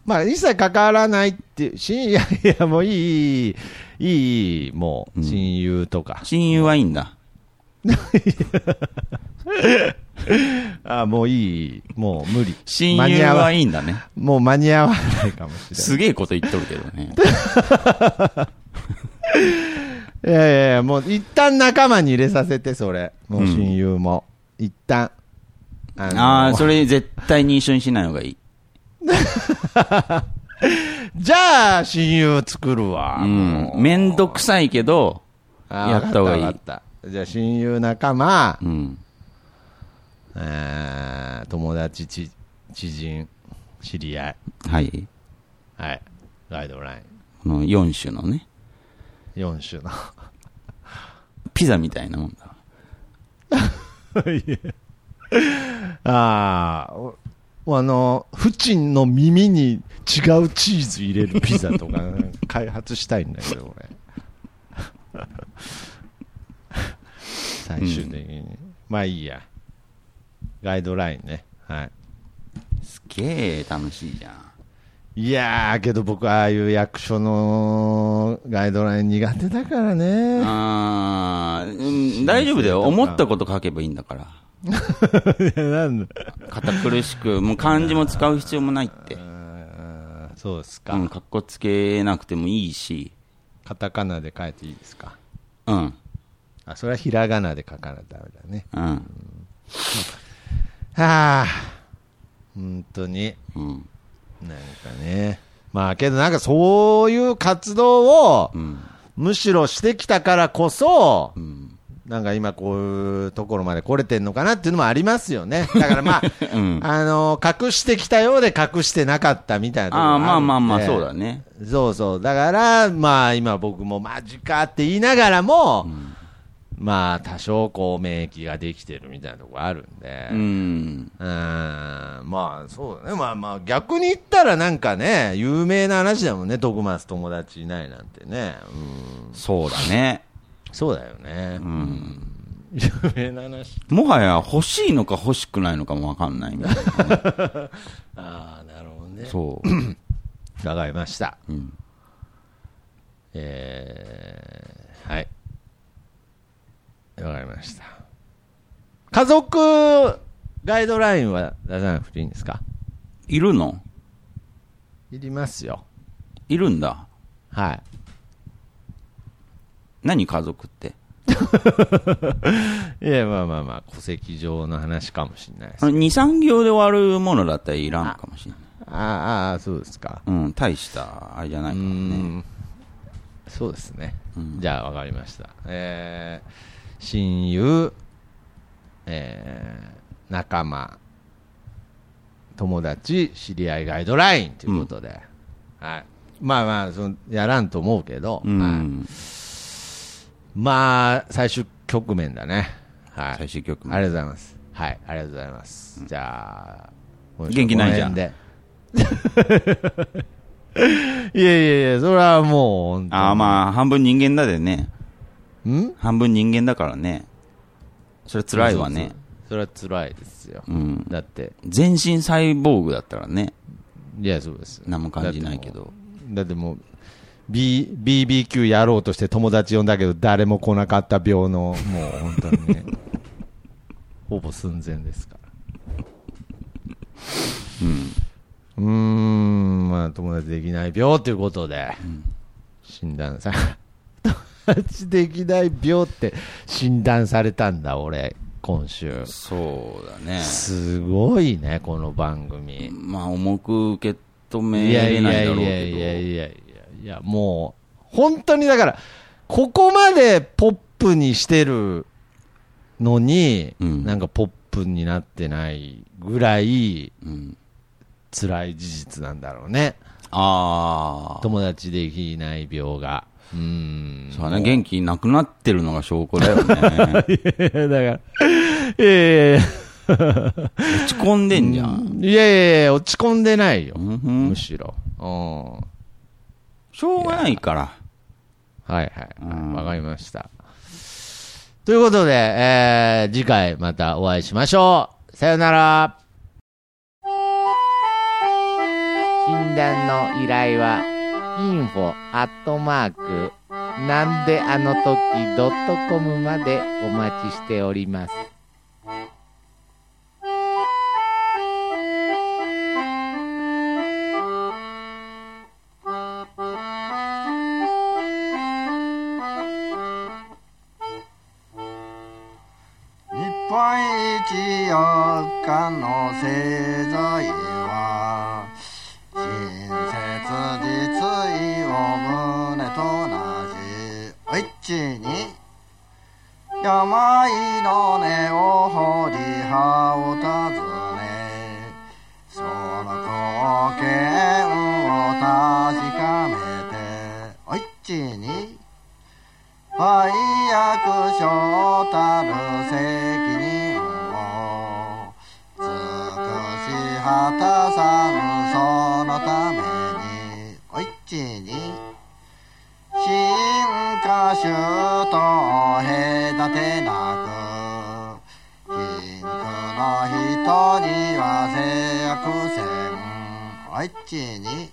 [SPEAKER 2] まあ、一切関わらないっていう、親、いやいや、もういい、いい、もう、
[SPEAKER 3] うん
[SPEAKER 2] 親友とか。
[SPEAKER 3] 親友はいいんだ。
[SPEAKER 2] あもういい、もう無理。
[SPEAKER 3] 親友はいいんだね。
[SPEAKER 2] もう間に合わないかもしれない。
[SPEAKER 3] すげえこと言っとるけどね。
[SPEAKER 2] いやいやいや、もう一旦仲間に入れさせて、それ。もう親友も。一旦。あの
[SPEAKER 3] ああ、それ絶対に一緒にしない方がいい。
[SPEAKER 2] じゃあ、親友作るわ。
[SPEAKER 3] うんめんどくさいけど、やった方がいい
[SPEAKER 2] じゃあ、親友仲間、
[SPEAKER 3] うん。
[SPEAKER 2] えー友達、ち知人、知り合い。
[SPEAKER 3] はい。
[SPEAKER 2] はい。ガイドライ
[SPEAKER 3] この4種のね、
[SPEAKER 2] ン。4種の。
[SPEAKER 3] ピザみたいなもんだ。
[SPEAKER 2] ああ、おあの、フチンの耳に違うチーズ入れるピザとか、開発したいんだけど、俺。最終的に。まあいいや。ガイドラインね。はい。
[SPEAKER 3] すげえ楽しいじゃん。
[SPEAKER 2] いやー、けど僕、ああいう役所のガイドライン苦手だからね。
[SPEAKER 3] あー、うん、大丈夫だよ。思ったこと書けばいいんだから。
[SPEAKER 2] なんだ
[SPEAKER 3] 堅苦しく、もう漢字も使う必要もないって。
[SPEAKER 2] そうですか。
[SPEAKER 3] うん、かっこつけなくてもいいし、
[SPEAKER 2] カタカナで書いていいですか？
[SPEAKER 3] うん、
[SPEAKER 2] あ、それはひらがなで書かないとダメだね。
[SPEAKER 3] うん、
[SPEAKER 2] はあ、本当に、
[SPEAKER 3] うん、
[SPEAKER 2] なんかね。まあけどなんかそういう活動を
[SPEAKER 3] うん、
[SPEAKER 2] むしろしてきたからこそ
[SPEAKER 3] う、ん。
[SPEAKER 2] なんか今こういうところまで来れてんのかなっていうのもありますよね。だからまあ、
[SPEAKER 3] うん
[SPEAKER 2] あの、隠してきたようで隠してなかったみたいなところ
[SPEAKER 3] ああ、まあまあまあ、そうだね。
[SPEAKER 2] そうそう。だから、まあ今僕もマジかって言いながらも、まあ、多少こう、免疫ができてるみたいなところあるんで。
[SPEAKER 3] うん。
[SPEAKER 2] うんまあそうだね、まあまあ逆に言ったらなんかね、有名な話だもんね、徳松友達いないなんてね、うん、
[SPEAKER 3] そうだね。
[SPEAKER 2] そうだよね、
[SPEAKER 3] うん。
[SPEAKER 2] 有名な話、
[SPEAKER 3] もはや欲しいのか欲しくないのかもわかんないみたいな。
[SPEAKER 2] ああ、なるほどね、
[SPEAKER 3] そう。
[SPEAKER 2] わかりました、
[SPEAKER 3] うん。
[SPEAKER 2] えー、はい、わかりました。家族ガイドラインは出さなくていいんですか？
[SPEAKER 3] いるの？
[SPEAKER 2] いりますよ。
[SPEAKER 3] いるんだ。
[SPEAKER 2] はい。
[SPEAKER 3] 何家族って？
[SPEAKER 2] いや、まあまあまあ、戸籍上の話かもしれないです
[SPEAKER 3] あ。の2、3行で終わるものだったらいらんかもしれない。
[SPEAKER 2] ああ、そうですか。
[SPEAKER 3] うん、大した、あれじゃないうかもね。
[SPEAKER 2] んそうですね、
[SPEAKER 3] うん
[SPEAKER 2] じゃあ分かりました、えー親友、えー仲間友達知り合いガイドラインということで、はい、まあまあそのやらんと思うけど、
[SPEAKER 3] うん。
[SPEAKER 2] はいまあ最終局面だねはい
[SPEAKER 3] 最終局面
[SPEAKER 2] ありがとうございますはいありがとうございます、じゃあ
[SPEAKER 3] 元気ないじゃん
[SPEAKER 2] いやいやいや、それはもう、
[SPEAKER 3] ああ、まあ、半分人間だでね。
[SPEAKER 2] ん？
[SPEAKER 3] 半分人間だからね。それ辛いわね。
[SPEAKER 2] それは辛いですよ。
[SPEAKER 3] うん。
[SPEAKER 2] だって、
[SPEAKER 3] 全身サイボーグだったらね。
[SPEAKER 2] いや、そうです。
[SPEAKER 3] 何も感じないけど。
[SPEAKER 2] だってもう、B、BBQ やろうとして友達呼んだけど、誰も来なかった病の、もう本当にね、ほぼ寸前ですから。
[SPEAKER 3] うん。
[SPEAKER 2] うーん、まあ、友達できない病ということで、診断さ、友達できない病って診断されたんだ、俺、今週。
[SPEAKER 3] そうだね。
[SPEAKER 2] すごいね、この番組。
[SPEAKER 3] まあ、重く受け止め
[SPEAKER 2] いや
[SPEAKER 3] れ
[SPEAKER 2] いやいやい
[SPEAKER 3] ないだろうけど。
[SPEAKER 2] やいやいやいや、もう、本当にだから、ここまでポップにしてるのに、
[SPEAKER 3] うん
[SPEAKER 2] なんかポップになってないぐらい
[SPEAKER 3] うん。
[SPEAKER 2] 辛い事実なんだろうね。
[SPEAKER 3] ああ。
[SPEAKER 2] 友達できない病が。うーん。
[SPEAKER 3] そうだね。元気なくなってるのが証拠だよね。
[SPEAKER 2] だから、いやいやいや
[SPEAKER 3] 落ち込んでんじゃん。
[SPEAKER 2] いやいやいや、落ち込んでないよ。
[SPEAKER 3] うんふん
[SPEAKER 2] むしろ。うん。
[SPEAKER 3] しょうがないから。
[SPEAKER 2] はいはい。
[SPEAKER 3] うん
[SPEAKER 2] わかりました。ということで、えー、次回またお会いしましょう。さよなら。診断の依頼は、info アットマーク、なんであの時ドットコムまでお待ちしております。
[SPEAKER 4] 一四日の製材は親切実意を胸と同じ。おいちに病の根を掘り葉を尋ね。その貢献を確かめて。おいちに。愛役所たる責任果たさぬそのためにおいちに進化衆と隔てなく貧苦の人には脆弱せん。おいちに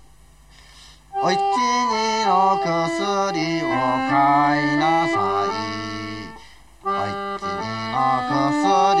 [SPEAKER 4] おいちにの薬を買いなさい。おいちにの薬。